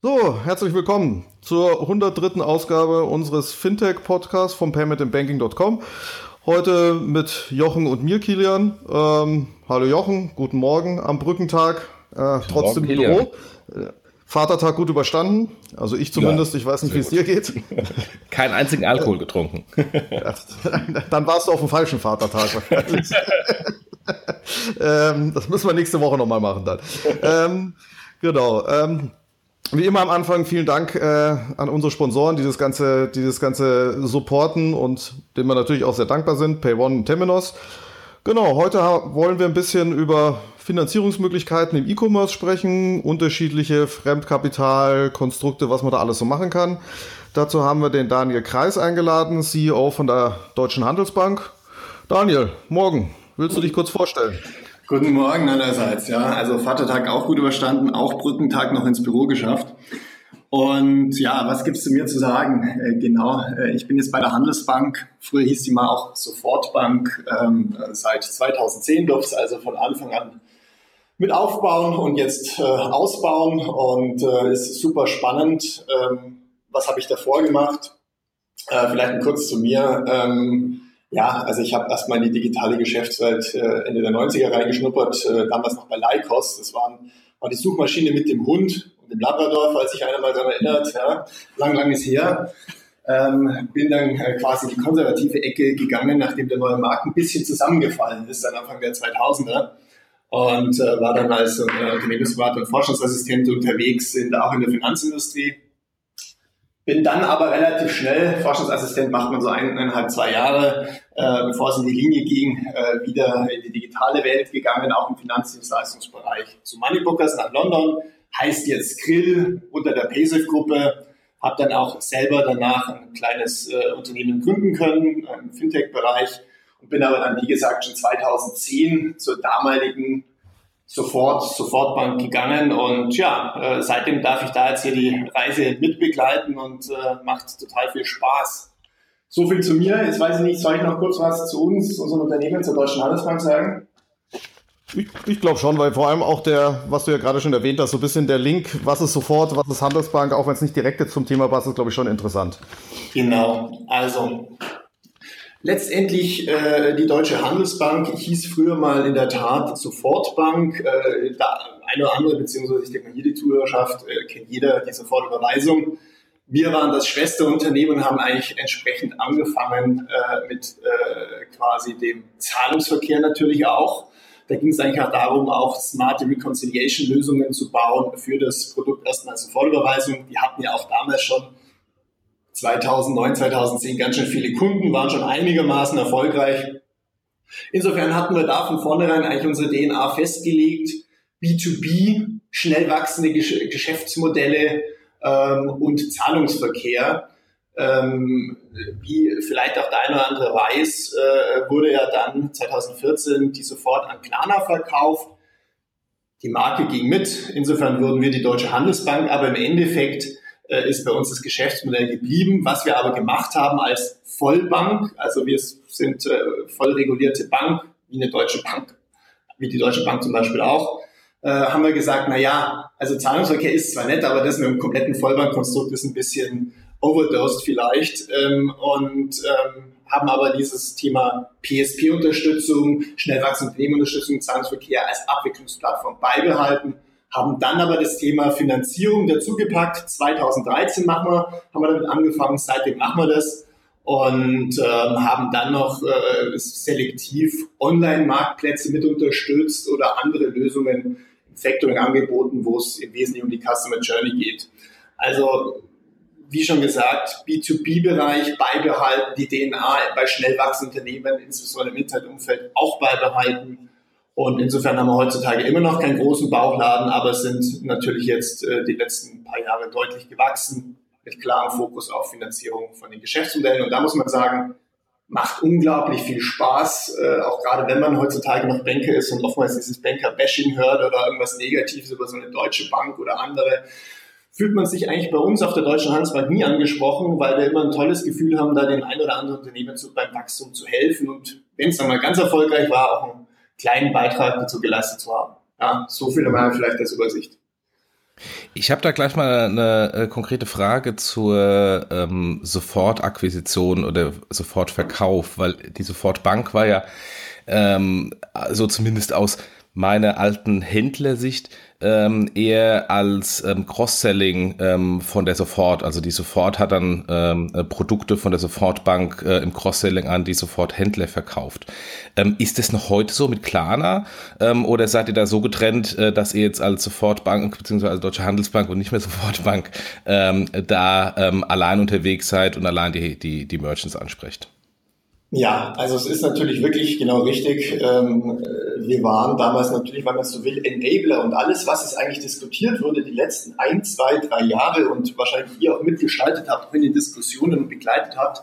So, herzlich willkommen zur 103. Ausgabe unseres Fintech-Podcasts vom paymentandbanking.com. Heute mit Jochen und mir, Kilian. Ähm, hallo Jochen, guten Morgen am Brückentag, äh, trotzdem im Büro. Äh, Vatertag gut überstanden, also ich zumindest, ja, ich weiß nicht, wie es dir geht. Keinen einzigen Alkohol getrunken. Dann warst du auf dem falschen Vatertag wahrscheinlich. ähm, das müssen wir nächste Woche nochmal machen dann. Ähm, genau. Wie immer am Anfang vielen Dank äh, an unsere Sponsoren, die das ganze, die das ganze supporten und denen wir natürlich auch sehr dankbar sind, PayOne und Temenos. Genau, heute wollen wir ein bisschen über Finanzierungsmöglichkeiten im E-Commerce sprechen, unterschiedliche Fremdkapitalkonstrukte, was man da alles so machen kann. Dazu haben wir den Daniel Kreis eingeladen, CEO von der Deutschen Handelsbank. Daniel, morgen, willst du dich kurz vorstellen? Guten Morgen allerseits, ja. Also Vatertag auch gut überstanden, auch Brückentag noch ins Büro geschafft. Und ja, was gibt's zu mir zu sagen? Äh, genau, äh, ich bin jetzt bei der Handelsbank. Früher hieß sie mal auch Sofortbank. Ähm, seit 2010 durfte also von Anfang an mit aufbauen und jetzt äh, ausbauen. Und äh, ist super spannend. Ähm, was habe ich davor gemacht? Äh, vielleicht kurz zu mir. Ähm, ja, also ich habe erstmal in die digitale Geschäftswelt äh, Ende der 90er reingeschnuppert, äh, damals noch bei Lycos. Das waren, war die Suchmaschine mit dem Hund und dem Labrador, falls sich einer mal daran erinnert. Ja, lang, lang ist her. Ähm, bin dann äh, quasi die konservative Ecke gegangen, nachdem der neue Markt ein bisschen zusammengefallen ist, dann Anfang der 2000er. Und äh, war dann als äh, Unternehmensberater und Forschungsassistent unterwegs, in, auch in der Finanzindustrie bin dann aber relativ schnell, Forschungsassistent macht man so eineinhalb, zwei Jahre, äh, bevor es in die Linie ging, äh, wieder in die digitale Welt gegangen, auch im Finanzdienstleistungsbereich. Zu Moneybookers nach London, heißt jetzt Grill unter der PASIF-Gruppe, habe dann auch selber danach ein kleines äh, Unternehmen gründen können im Fintech-Bereich und bin aber dann, wie gesagt, schon 2010 zur damaligen sofort, sofort Bank gegangen und ja, äh, seitdem darf ich da jetzt hier die Reise mitbegleiten und äh, macht total viel Spaß. So viel zu mir. Jetzt weiß ich nicht, soll ich noch kurz was zu uns, unserem Unternehmen, zur Deutschen Handelsbank sagen? Ich, ich glaube schon, weil vor allem auch der, was du ja gerade schon erwähnt hast, so ein bisschen der Link, was ist sofort, was ist Handelsbank, auch wenn es nicht direkt jetzt zum Thema passt, ist, glaube ich, schon interessant. Genau. Also, Letztendlich äh, die Deutsche Handelsbank hieß früher mal in der Tat Sofortbank. Äh, da eine oder andere, beziehungsweise ich denke mal hier die Zuhörerschaft, äh, kennt jeder die Sofortüberweisung. Wir waren das Schwesterunternehmen und haben eigentlich entsprechend angefangen äh, mit äh, quasi dem Zahlungsverkehr natürlich auch. Da ging es eigentlich auch darum, auch smarte Reconciliation-Lösungen zu bauen für das Produkt erstmal Sofortüberweisung. Die hatten ja auch damals schon 2009, 2010 ganz schön viele Kunden, waren schon einigermaßen erfolgreich. Insofern hatten wir da von vornherein eigentlich unsere DNA festgelegt, B2B, schnell wachsende Geschäftsmodelle ähm, und Zahlungsverkehr. Ähm, wie vielleicht auch der eine oder andere weiß, äh, wurde ja dann 2014 die sofort an Klarna verkauft. Die Marke ging mit. Insofern wurden wir die Deutsche Handelsbank, aber im Endeffekt äh, ist bei uns das Geschäftsmodell geblieben. Was wir aber gemacht haben als Vollbank, also wir sind äh, voll regulierte Bank, wie eine deutsche Bank, wie die Deutsche Bank zum Beispiel auch, äh, haben wir gesagt, na ja, also Zahlungsverkehr ist zwar nett, aber das mit dem kompletten Vollbankkonstrukt ist ein bisschen overdosed vielleicht ähm, und ähm, haben aber dieses Thema PSP-Unterstützung, schnell wachsende Unternehmenunterstützung, Zahlungsverkehr als Abwicklungsplattform beibehalten haben dann aber das Thema Finanzierung dazugepackt. 2013 machen wir, haben wir damit angefangen, seitdem machen wir das und ähm, haben dann noch äh, selektiv Online-Marktplätze mit unterstützt oder andere Lösungen im Factoring angeboten, wo es im Wesentlichen um die Customer Journey geht. Also wie schon gesagt, B2B-Bereich beibehalten, die DNA bei schnell wachsenden Unternehmen, insbesondere im Internetumfeld, auch beibehalten und insofern haben wir heutzutage immer noch keinen großen Bauchladen, aber sind natürlich jetzt äh, die letzten paar Jahre deutlich gewachsen, mit klarem Fokus auf Finanzierung von den Geschäftsmodellen. Und da muss man sagen, macht unglaublich viel Spaß, äh, auch gerade wenn man heutzutage noch Banker ist und oftmals dieses Banker-Bashing hört oder irgendwas Negatives über so eine deutsche Bank oder andere, fühlt man sich eigentlich bei uns auf der Deutschen Handelsbank nie angesprochen, weil wir immer ein tolles Gefühl haben, da den ein oder anderen Unternehmen zu, beim Wachstum zu helfen. Und wenn es dann mal ganz erfolgreich war, auch ein kleinen Beitrag dazu geleistet zu haben. Ja, so viel einmal vielleicht als Übersicht. Ich habe da gleich mal eine äh, konkrete Frage zur ähm, Sofortakquisition oder Sofortverkauf, weil die Sofortbank war ja ähm, so zumindest aus meiner alten Händlersicht ähm, eher als ähm, Cross-Selling ähm, von der Sofort. Also die Sofort hat dann ähm, äh, Produkte von der Sofortbank äh, im Cross-Selling an die Sofort-Händler verkauft. Ähm, ist das noch heute so mit Klarna ähm, oder seid ihr da so getrennt, äh, dass ihr jetzt als Sofortbank beziehungsweise Deutsche Handelsbank und nicht mehr Sofortbank ähm, da ähm, allein unterwegs seid und allein die, die, die Merchants ansprecht? Ja, also es ist natürlich wirklich genau richtig. Ähm, wir waren damals natürlich, wenn man so will, Enabler und alles, was es eigentlich diskutiert wurde, die letzten ein, zwei, drei Jahre und wahrscheinlich ihr auch mitgestaltet habt, wenn ihr Diskussionen begleitet habt,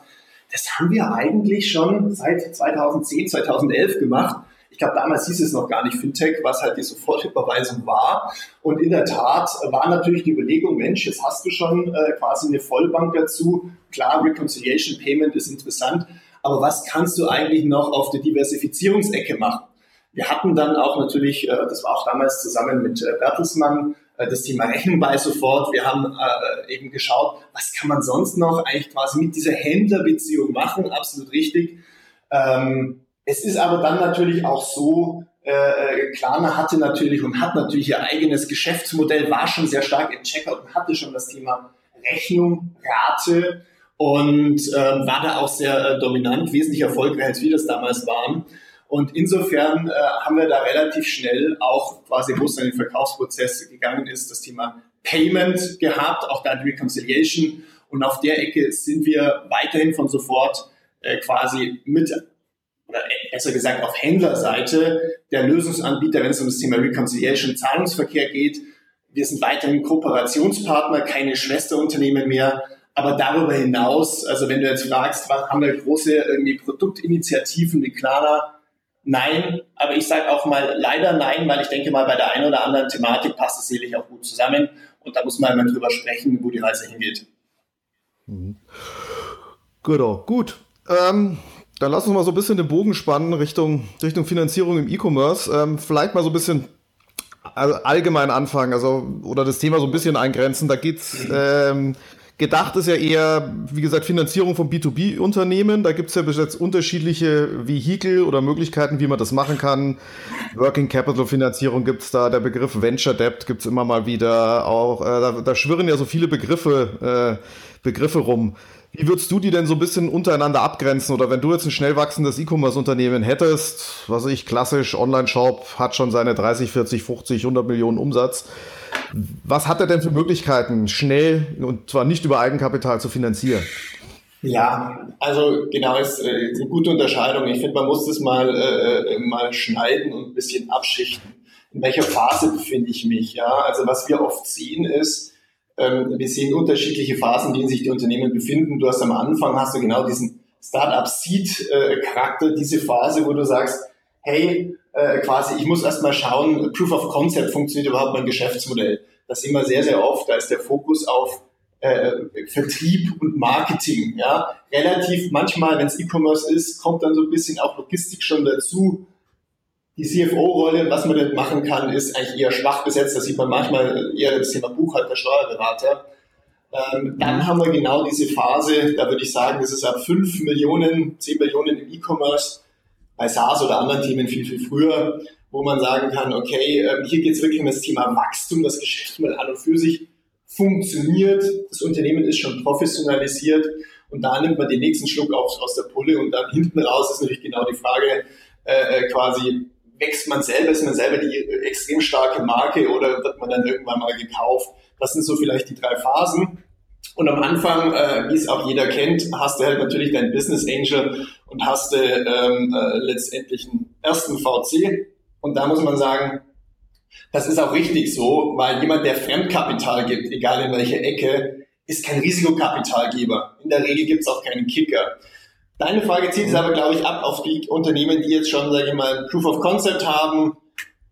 das haben wir eigentlich schon seit 2010, 2011 gemacht. Ich glaube, damals hieß es noch gar nicht Fintech, was halt die Sofortüberweisung war. Und in der Tat war natürlich die Überlegung, Mensch, jetzt hast du schon äh, quasi eine Vollbank dazu. Klar, Reconciliation Payment ist interessant aber was kannst du eigentlich noch auf der Diversifizierungsecke machen? Wir hatten dann auch natürlich, äh, das war auch damals zusammen mit äh, Bertelsmann, äh, das Thema Rechnung bei sofort. Wir haben eben geschaut, was kann man sonst noch eigentlich quasi mit dieser Händlerbeziehung machen? Absolut richtig. Ähm, es ist aber dann natürlich auch so, Klarna hatte natürlich und hat natürlich ihr eigenes Geschäftsmodell, war schon sehr stark im Checkout und hatte schon das Thema Rechnung, Rate und ähm, war da auch sehr äh, dominant, wesentlich erfolgreicher als wir das damals waren. Und insofern äh, haben wir da relativ schnell auch quasi, wo es dann in den Verkaufsprozess gegangen ist, das Thema Payment gehabt, auch da die Reconciliation. Und auf der Ecke sind wir weiterhin von sofort äh, quasi mit, oder besser gesagt auf Händlerseite der Lösungsanbieter, wenn es um das Thema Reconciliation, Zahlungsverkehr geht. Wir sind weiterhin Kooperationspartner, keine Schwesterunternehmen mehr aber darüber hinaus, also wenn du jetzt fragst, was haben wir große irgendwie Produktinitiativen wie Klarna? Nein, aber ich sage auch mal leider nein, weil ich denke mal, bei der einen oder anderen Thematik passt es sicherlich auch gut zusammen und da muss man mal drüber sprechen, wo die Reise hingeht. Mhm. Genau, gut. Ähm, dann lass uns mal so ein bisschen den Bogen spannen Richtung, Richtung Finanzierung im E-Commerce. Ähm, vielleicht mal so ein bisschen allgemein anfangen, also oder das Thema so ein bisschen eingrenzen. Da geht's ähm, Gedacht ist ja eher, wie gesagt, Finanzierung von B2B-Unternehmen. Da gibt es ja bis jetzt unterschiedliche Vehikel oder Möglichkeiten, wie man das machen kann. Working Capital Finanzierung gibt es da, der Begriff Venture Debt gibt es immer mal wieder. Auch äh, da, da, schwirren ja so viele Begriffe, äh, Begriffe rum. Wie würdest du die denn so ein bisschen untereinander abgrenzen? Oder wenn du jetzt ein schnell wachsendes E-Commerce-Unternehmen hättest, was ich klassisch Online-Shop, hat schon seine 30, 40, 50, 100 Millionen Umsatz. Was hat er denn für Möglichkeiten, schnell und zwar nicht über Eigenkapital zu finanzieren? Ja, also genau, ist, äh, eine gute Unterscheidung. Ich finde, man muss das mal, äh, äh, mal schneiden und ein bisschen abschichten. In welcher Phase befinde ich mich? Ja, also was wir oft sehen ist, ähm, wir sehen unterschiedliche Phasen, in denen sich die Unternehmen befinden. Du hast am Anfang hast du genau diesen Startup Seed äh, Charakter, diese Phase, wo du sagst, hey, äh, quasi, ich muss erstmal schauen, Proof of Concept funktioniert überhaupt mein Geschäftsmodell. Das immer sehr, sehr oft, da ist der Fokus auf äh, Vertrieb und Marketing. Ja, relativ manchmal, wenn es E-Commerce ist, kommt dann so ein bisschen auch Logistik schon dazu. Die CFO-Rolle, was man denn machen kann, ist eigentlich eher schwach besetzt. Da sieht man manchmal eher das Thema Buchhalter, Steuerberater. Ähm, dann haben wir genau diese Phase, da würde ich sagen, das ist ab 5 Millionen, 10 Millionen im E-Commerce bei SaaS oder anderen Themen viel, viel früher, wo man sagen kann, okay, ähm, hier geht es wirklich um das Thema Wachstum, das Geschäftsmodell an und für sich funktioniert, das Unternehmen ist schon professionalisiert und da nimmt man den nächsten Schluck aus, aus der Pulle und dann hinten raus ist natürlich genau die Frage, äh, äh, quasi wächst man selber, ist man selber die extrem starke Marke oder wird man dann irgendwann mal gekauft? Das sind so vielleicht die drei Phasen. Und am Anfang, äh, wie es auch jeder kennt, hast du halt natürlich deinen Business Angel und hast du ähm, äh, letztendlich einen ersten VC. Und da muss man sagen, das ist auch richtig so, weil jemand, der Fremdkapital gibt, egal in welcher Ecke, ist kein Risikokapitalgeber. In der Regel gibt es auch keinen Kicker. Deine Frage zielt es aber, glaube ich, ab auf die Unternehmen, die jetzt schon, sage ich mal, Proof of Concept haben.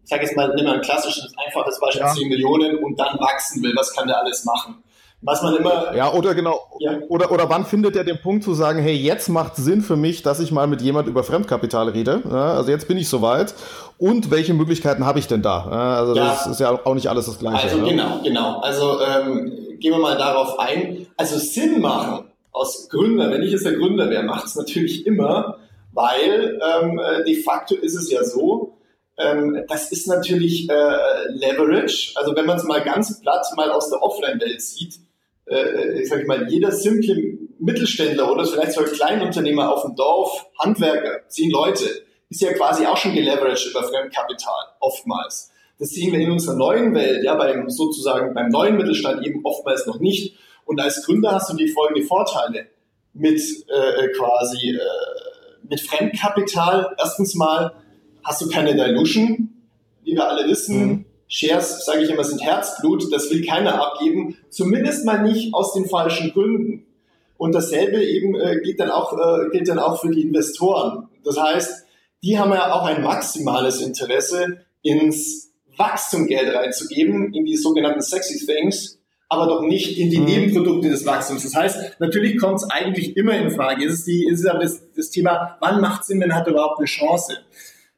Ich sage jetzt mal, nimm mal ein klassisches, einfaches Beispiel, ja. 10 Millionen und dann wachsen will. Was kann der alles machen? Was man immer. Ja, oder genau. Ja. Oder, oder wann findet er den Punkt zu sagen, hey, jetzt macht Sinn für mich, dass ich mal mit jemand über Fremdkapital rede? Ja, also jetzt bin ich soweit. Und welche Möglichkeiten habe ich denn da? Also ja. das ist ja auch nicht alles das Gleiche. Also ne? genau, genau. Also ähm, gehen wir mal darauf ein. Also Sinn machen aus Gründer, wenn ich jetzt der Gründer wäre, macht es natürlich immer, weil ähm, äh, de facto ist es ja so, ähm, das ist natürlich äh, Leverage. Also wenn man es mal ganz platt mal aus der Offline-Welt sieht, äh, ich sage mal, jeder simple Mittelständler oder vielleicht sogar Kleinunternehmer auf dem Dorf, Handwerker, zehn Leute, ist ja quasi auch schon geleveraged über Fremdkapital, oftmals. Das sehen wir in unserer neuen Welt, ja, beim sozusagen beim neuen Mittelstand eben oftmals noch nicht. Und als Gründer hast du die folgenden Vorteile mit äh, quasi äh, mit Fremdkapital. Erstens mal hast du keine Dilution, wie wir alle wissen. Mhm. Shares, sage ich immer, sind Herzblut, das will keiner abgeben, zumindest mal nicht aus den falschen Gründen. Und dasselbe eben äh, gilt, dann auch, äh, gilt dann auch für die Investoren. Das heißt, die haben ja auch ein maximales Interesse, ins Wachstumgeld reinzugeben, in die sogenannten sexy things, aber doch nicht in die mhm. Nebenprodukte des Wachstums. Das heißt, natürlich kommt es eigentlich immer in Frage. Es ist, die, es ist aber das, das Thema, wann macht Sinn, wenn hat er überhaupt eine Chance?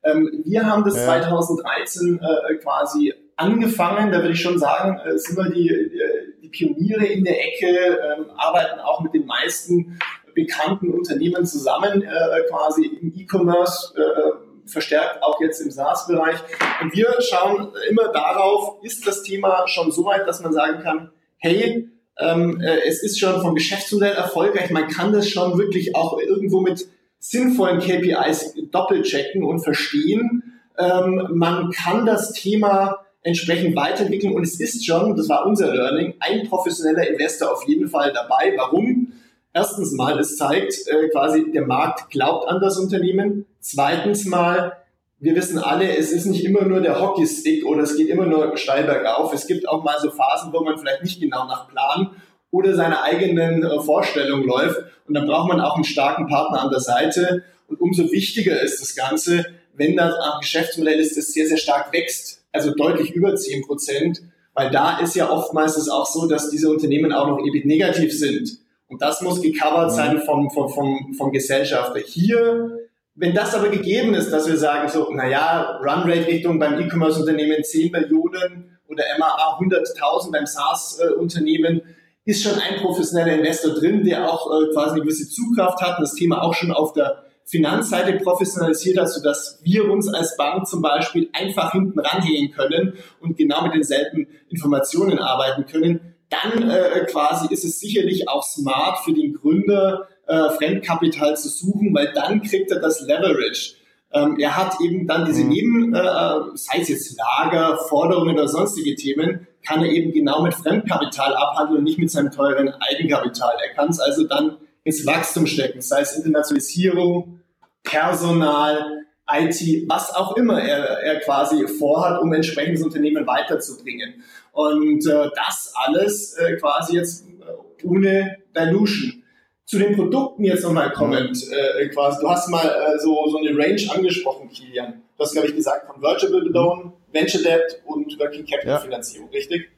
Ähm, wir haben das ja. 2013 äh, quasi angefangen, da würde ich schon sagen, äh, sind wir die, äh, die Pioniere in der Ecke, äh, arbeiten auch mit den meisten bekannten Unternehmen zusammen, äh, quasi im E-Commerce, äh, verstärkt auch jetzt im SaaS-Bereich. Und wir schauen immer darauf, ist das Thema schon so weit, dass man sagen kann, hey, ähm, äh, es ist schon vom Geschäftsmodell erfolgreich, man kann das schon wirklich auch irgendwo mit sinnvollen KPIs doppelchecken und verstehen. Ähm, man kann das Thema entsprechend weiterentwickeln und es ist schon, das war unser Learning, ein professioneller Investor auf jeden Fall dabei. Warum? Erstens mal, es zeigt äh, quasi, der Markt glaubt an das Unternehmen. Zweitens mal, wir wissen alle, es ist nicht immer nur der Hockeystick oder es geht immer nur steil bergauf. Es gibt auch mal so Phasen, wo man vielleicht nicht genau nach Plan oder seiner eigenen äh, Vorstellung läuft. Und dann braucht man auch einen starken Partner an der Seite. Und umso wichtiger ist das Ganze, wenn das am Geschäftsmodell ist, das sehr, sehr stark wächst, also deutlich über 10 Prozent, weil da ist ja oftmals es auch so, dass diese Unternehmen auch noch EBIT negativ sind. Und das muss gecovert sein vom, vom, vom, vom Gesellschafter. Hier, wenn das aber gegeben ist, dass wir sagen, so, naja, Runrate-Richtung beim E-Commerce-Unternehmen 10 Millionen oder MAA 100.000 beim SaaS-Unternehmen, ist schon ein professioneller Investor drin, der auch äh, quasi eine gewisse Zugkraft hat und das Thema auch schon auf der Finanzseite professionalisiert hat, sodass wir uns als Bank zum Beispiel einfach hinten ranhängen können und genau mit denselben Informationen arbeiten können, dann äh, quasi ist es sicherlich auch smart für den Gründer, äh, Fremdkapital zu suchen, weil dann kriegt er das Leverage. Ähm, er hat eben dann diese mhm. Neben, äh, sei es jetzt Lager, Forderungen oder sonstige Themen, kann er eben genau mit Fremdkapital abhandeln und nicht mit seinem teuren Eigenkapital. Er kann es also dann ins Wachstum stecken, sei es Internationalisierung, Personal, IT, was auch immer er, er quasi vorhat, um entsprechendes Unternehmen weiterzubringen. Und äh, das alles äh, quasi jetzt äh, ohne Dilution. Zu den Produkten jetzt nochmal kommend, äh, quasi, du hast mal äh, so, so eine Range angesprochen, Kilian. Du hast, glaube ich, gesagt, Convertible Loan, Venture Debt und Working Capital Finanzierung, richtig?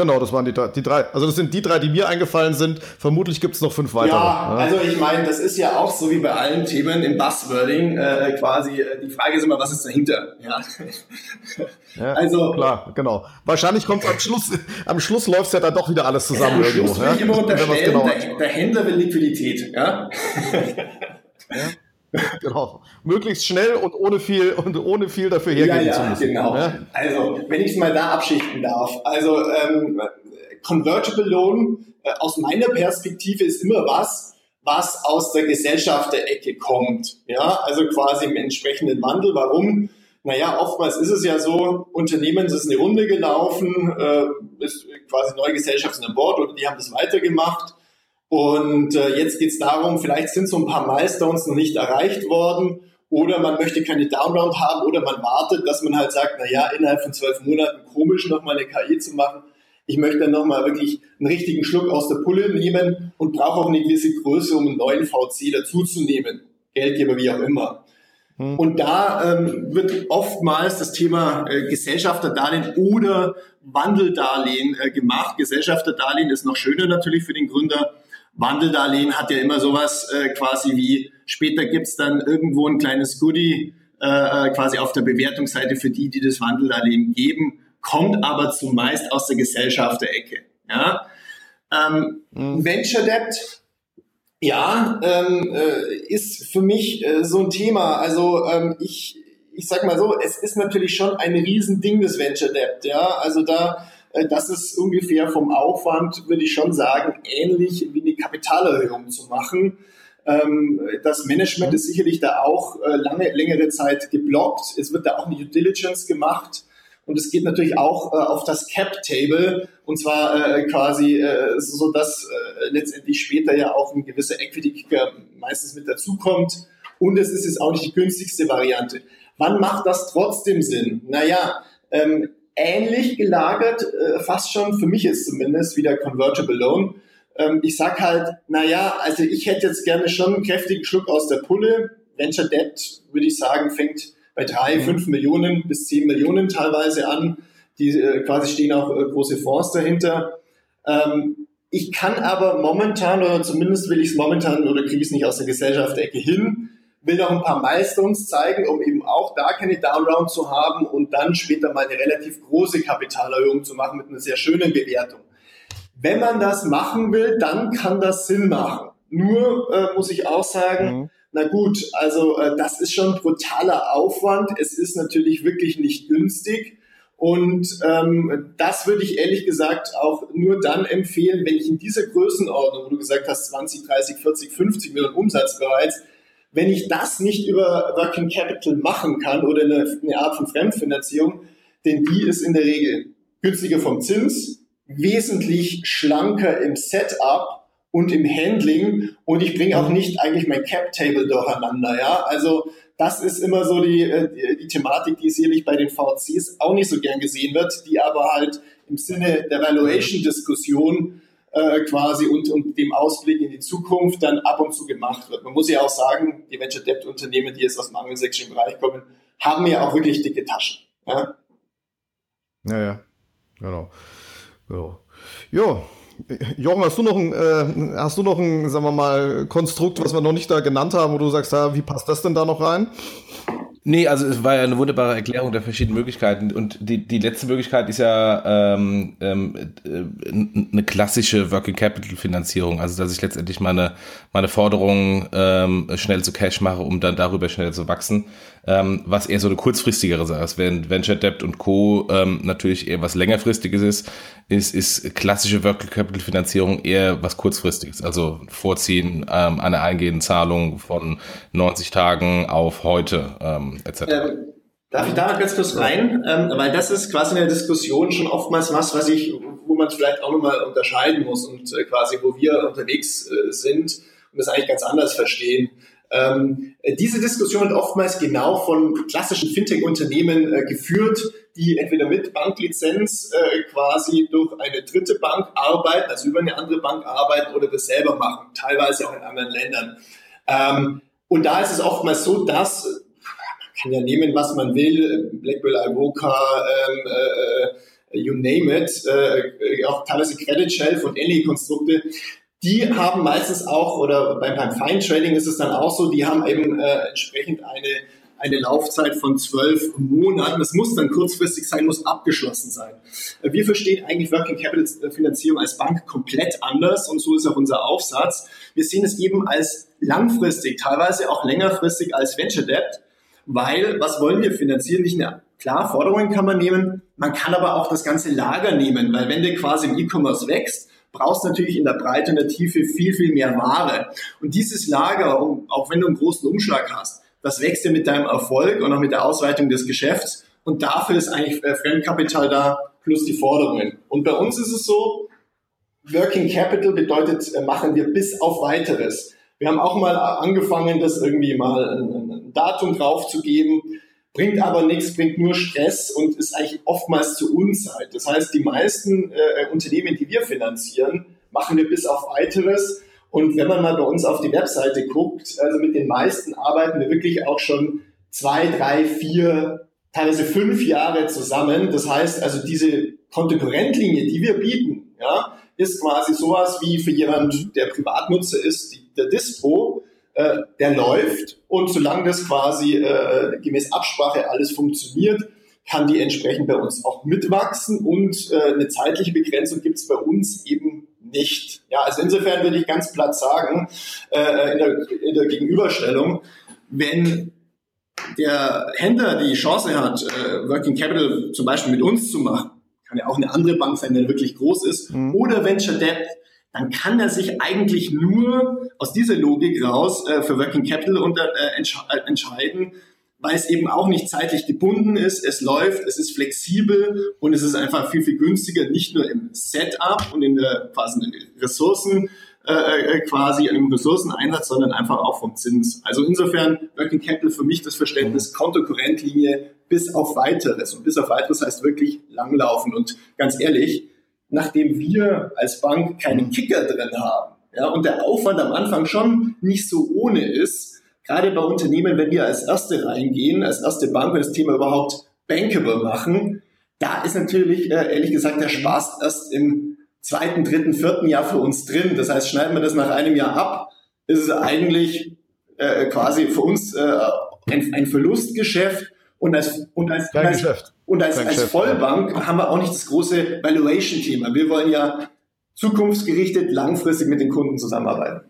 Genau, das waren die drei, die drei. Also das sind die drei, die mir eingefallen sind. Vermutlich gibt es noch fünf weitere. Ja, also ich meine, das ist ja auch so wie bei allen Themen im Buzzwording äh, quasi. Äh, die Frage ist immer, was ist dahinter? Ja. ja also klar, genau. Wahrscheinlich kommt am Schluss. Am Schluss läuft ja dann doch wieder alles zusammen am irgendwo. Schluss will ja? ich immer unterstellen, genau der, der Händler will Liquidität. Ja. ja. genau. Möglichst schnell und ohne viel und ohne viel dafür hergeben ja, ja, zu müssen. Genau. Ja? Also, wenn ich es mal da abschichten darf. Also ähm, Convertible Loan äh, aus meiner Perspektive ist immer was, was aus der Gesellschaft der Ecke kommt. Ja, also quasi im entsprechenden Wandel. Warum? Naja, oftmals ist es ja so, Unternehmen ist eine Runde gelaufen, äh, ist quasi neue Gesellschaften an Bord oder die haben das weitergemacht und äh, jetzt geht es darum, vielleicht sind so ein paar Milestones noch nicht erreicht worden oder man möchte keine Downround haben oder man wartet, dass man halt sagt, na ja, innerhalb von zwölf Monaten komisch nochmal eine KI zu machen. Ich möchte dann nochmal wirklich einen richtigen Schluck aus der Pulle nehmen und brauche auch eine gewisse Größe, um einen neuen VC dazuzunehmen. Geldgeber, wie auch immer. Hm. Und da ähm, wird oftmals das Thema äh, Gesellschafterdarlehen oder Wandeldarlehen äh, gemacht. Gesellschafterdarlehen ist noch schöner natürlich für den Gründer. Wandeldarlehen hat ja immer sowas äh, quasi wie, später gibt's dann irgendwo ein kleines Goodie äh, äh, quasi auf der Bewertungsseite für die, die das Wandeldarlehen geben, kommt aber zumeist aus der Gesellschafterecke. Ja? Ähm, mhm. Venture Debt ja, ähm, äh, ist für mich äh, so ein Thema. Also ähm, ich, ich sag mal so, es ist natürlich schon ein Riesending, das Venture Debt. Ja, also da, das ist ungefähr vom Aufwand, würde ich schon sagen, ähnlich wie eine Kapitalerhöhung zu machen. Ähm, das Management ist sicherlich da auch äh, lange, längere Zeit geblockt. Es wird da auch eine Due Diligence gemacht. Und es geht natürlich auch äh, auf das Cap-Table und zwar äh, quasi äh, so, dass äh, letztendlich später ja auch ein gewisser Equity-Kicker meistens mit dazukommt. Und es ist jetzt auch nicht die günstigste Variante. Wann macht das trotzdem Sinn? Naja, ähm, ähnlich gelagert, äh, fast schon, für mich ist zumindest, wieder Convertible Loan. Ähm, ich sag halt, naja, also ich hätte jetzt gerne schon einen kräftigen Schluck aus der Pulle. Venture Debt, würde ich sagen, fängt bei drei, mhm. fünf Millionen bis zehn Millionen teilweise an. Die äh, quasi stehen auch äh, große Fonds dahinter. Ähm, ich kann aber momentan, oder zumindest will ich es momentan oder kriege ich es nicht aus der Gesellschaft-Ecke hin, will noch ein paar Milestones zeigen, um eben auch da keine Downround zu haben und dann später mal eine relativ große Kapitalerhöhung zu machen mit einer sehr schönen Bewertung. Wenn man das machen will, dann kann das Sinn machen. Nur äh, muss ich auch sagen, mhm na gut, also äh, das ist schon brutaler Aufwand. Es ist natürlich wirklich nicht günstig. Und ähm, das würde ich ehrlich gesagt auch nur dann empfehlen, wenn ich in dieser Größenordnung, wo du gesagt hast, 20, 30, 40, 50 Millionen Umsatz bereits, wenn ich das nicht über Working Capital machen kann oder eine, eine Art von Fremdfinanzierung, denn die ist in der Regel günstiger vom Zins, wesentlich schlanker im Setup und im Handling und ich bringe auch nicht eigentlich mein Cap-Table durcheinander. Ja, also das ist immer so die, äh, die, die Thematik, die sicherlich bei den VCs auch nicht so gern gesehen wird, die aber halt im Sinne der Valuation-Diskussion äh, quasi und, und dem Ausblick in die Zukunft dann ab und zu gemacht wird. Man muss ja auch sagen, die Venture Debt Unternehmen, die jetzt aus dem angelsächsischen Bereich kommen, haben ja auch wirklich dicke Taschen. Ja, ja, ja. genau. Ja. ja. Jochen, hast du noch ein, äh, hast du noch ein, sagen wir mal, Konstrukt, was wir noch nicht da genannt haben, wo du sagst, ja, wie passt das denn da noch rein? Nee, also es war ja eine wunderbare Erklärung der verschiedenen Möglichkeiten. Und die, die letzte Möglichkeit ist ja ähm, ähm, äh, eine klassische Working Capital Finanzierung. Also dass ich letztendlich meine, meine Forderungen ähm, schnell zu Cash mache, um dann darüber schnell zu wachsen. Ähm, was eher so eine kurzfristigere Sache ist. Während Venture Debt und Co. Ähm, natürlich eher was längerfristiges ist, ist, ist klassische Working Capital Finanzierung eher was kurzfristiges. Also Vorziehen ähm, einer eingehenden Zahlung von 90 Tagen auf heute. Ähm, etc. Ähm, darf ich da ganz kurz rein? Ähm, weil das ist quasi in der Diskussion schon oftmals was, was ich, wo man vielleicht auch nochmal unterscheiden muss und äh, quasi, wo wir unterwegs äh, sind und das eigentlich ganz anders verstehen. Ähm, diese Diskussion wird oftmals genau von klassischen Fintech-Unternehmen äh, geführt, die entweder mit Banklizenz äh, quasi durch eine dritte Bank arbeiten, also über eine andere Bank arbeiten oder das selber machen, teilweise auch in anderen Ländern. Ähm, und da ist es oftmals so, dass kann ja nehmen, was man will, Blackwell, Ivoca, ähm, äh, you name it, äh, auch teilweise Credit Shelf und ähnliche Konstrukte, die haben meistens auch, oder beim, beim Fine Trading ist es dann auch so, die haben eben äh, entsprechend eine, eine Laufzeit von zwölf Monaten. Das muss dann kurzfristig sein, muss abgeschlossen sein. Wir verstehen eigentlich Working Capital Finanzierung als Bank komplett anders und so ist auch unser Aufsatz. Wir sehen es eben als langfristig, teilweise auch längerfristig als Venture Debt weil was wollen wir finanzieren? Nicht eine, klar, Forderungen kann man nehmen, man kann aber auch das ganze Lager nehmen, weil wenn du quasi im E-Commerce wächst, brauchst du natürlich in der Breite und der Tiefe viel, viel mehr Ware. Und dieses Lager, auch wenn du einen großen Umschlag hast, das wächst ja mit deinem Erfolg und auch mit der Ausweitung des Geschäfts. Und dafür ist eigentlich äh, Fremdkapital da plus die Forderungen. Und bei uns ist es so, Working Capital bedeutet, äh, machen wir bis auf weiteres. Wir haben auch mal angefangen, das irgendwie mal ein, ein Datum draufzugeben, bringt aber nichts, bringt nur Stress und ist eigentlich oftmals zu Unzeit. Das heißt, die meisten äh, Unternehmen, die wir finanzieren, machen wir bis auf weiteres. Und wenn man mal bei uns auf die Webseite guckt, also mit den meisten arbeiten wir wirklich auch schon zwei, drei, vier, teilweise fünf Jahre zusammen. Das heißt also, diese Kontokorrentlinie, die wir bieten, ja, ist quasi sowas wie für jemand, der Privatnutzer ist, der Distro, äh, der läuft und solange das quasi äh, gemäß Absprache alles funktioniert, kann die entsprechend bei uns auch mitwachsen und äh, eine zeitliche Begrenzung gibt es bei uns eben nicht. Ja, also insofern würde ich ganz platt sagen, äh, in, der, in der Gegenüberstellung, wenn der Händler die Chance hat, äh, Working Capital zum Beispiel mit uns zu machen, kann ja auch eine andere Bank sein, wenn er wirklich groß ist, mhm. oder Venture Debt, dann kann er sich eigentlich nur aus dieser Logik raus äh, für Working Capital unter, äh, entsche äh, entscheiden, weil es eben auch nicht zeitlich gebunden ist, es läuft, es ist flexibel und es ist einfach viel, viel günstiger, nicht nur im Setup und in der quasi Ressourcen, äh, äh, quasi im Ressourceneinsatz, sondern einfach auch vom Zins. Also insofern Working Capital für mich das Verständnis Kontokorrentlinie bis auf weiteres. Und bis auf weiteres heißt wirklich langlaufen. Und ganz ehrlich, nachdem wir als Bank keinen Kicker drin haben, ja, und der Aufwand am Anfang schon nicht so ohne ist, gerade bei Unternehmen, wenn wir als erste reingehen, als erste Bank und das Thema überhaupt bankable machen, da ist natürlich, äh, ehrlich gesagt, der Spaß erst im zweiten, dritten, vierten Jahr für uns drin. Das heißt, schneiden wir das nach einem Jahr ab, ist es eigentlich äh, quasi für uns äh, ein, ein Verlustgeschäft und als, und als, Kein als, Geschäft. Und als, als Vollbank ja. haben wir auch nicht das große Valuation-Thema. Wir wollen ja zukunftsgerichtet langfristig mit den Kunden zusammenarbeiten.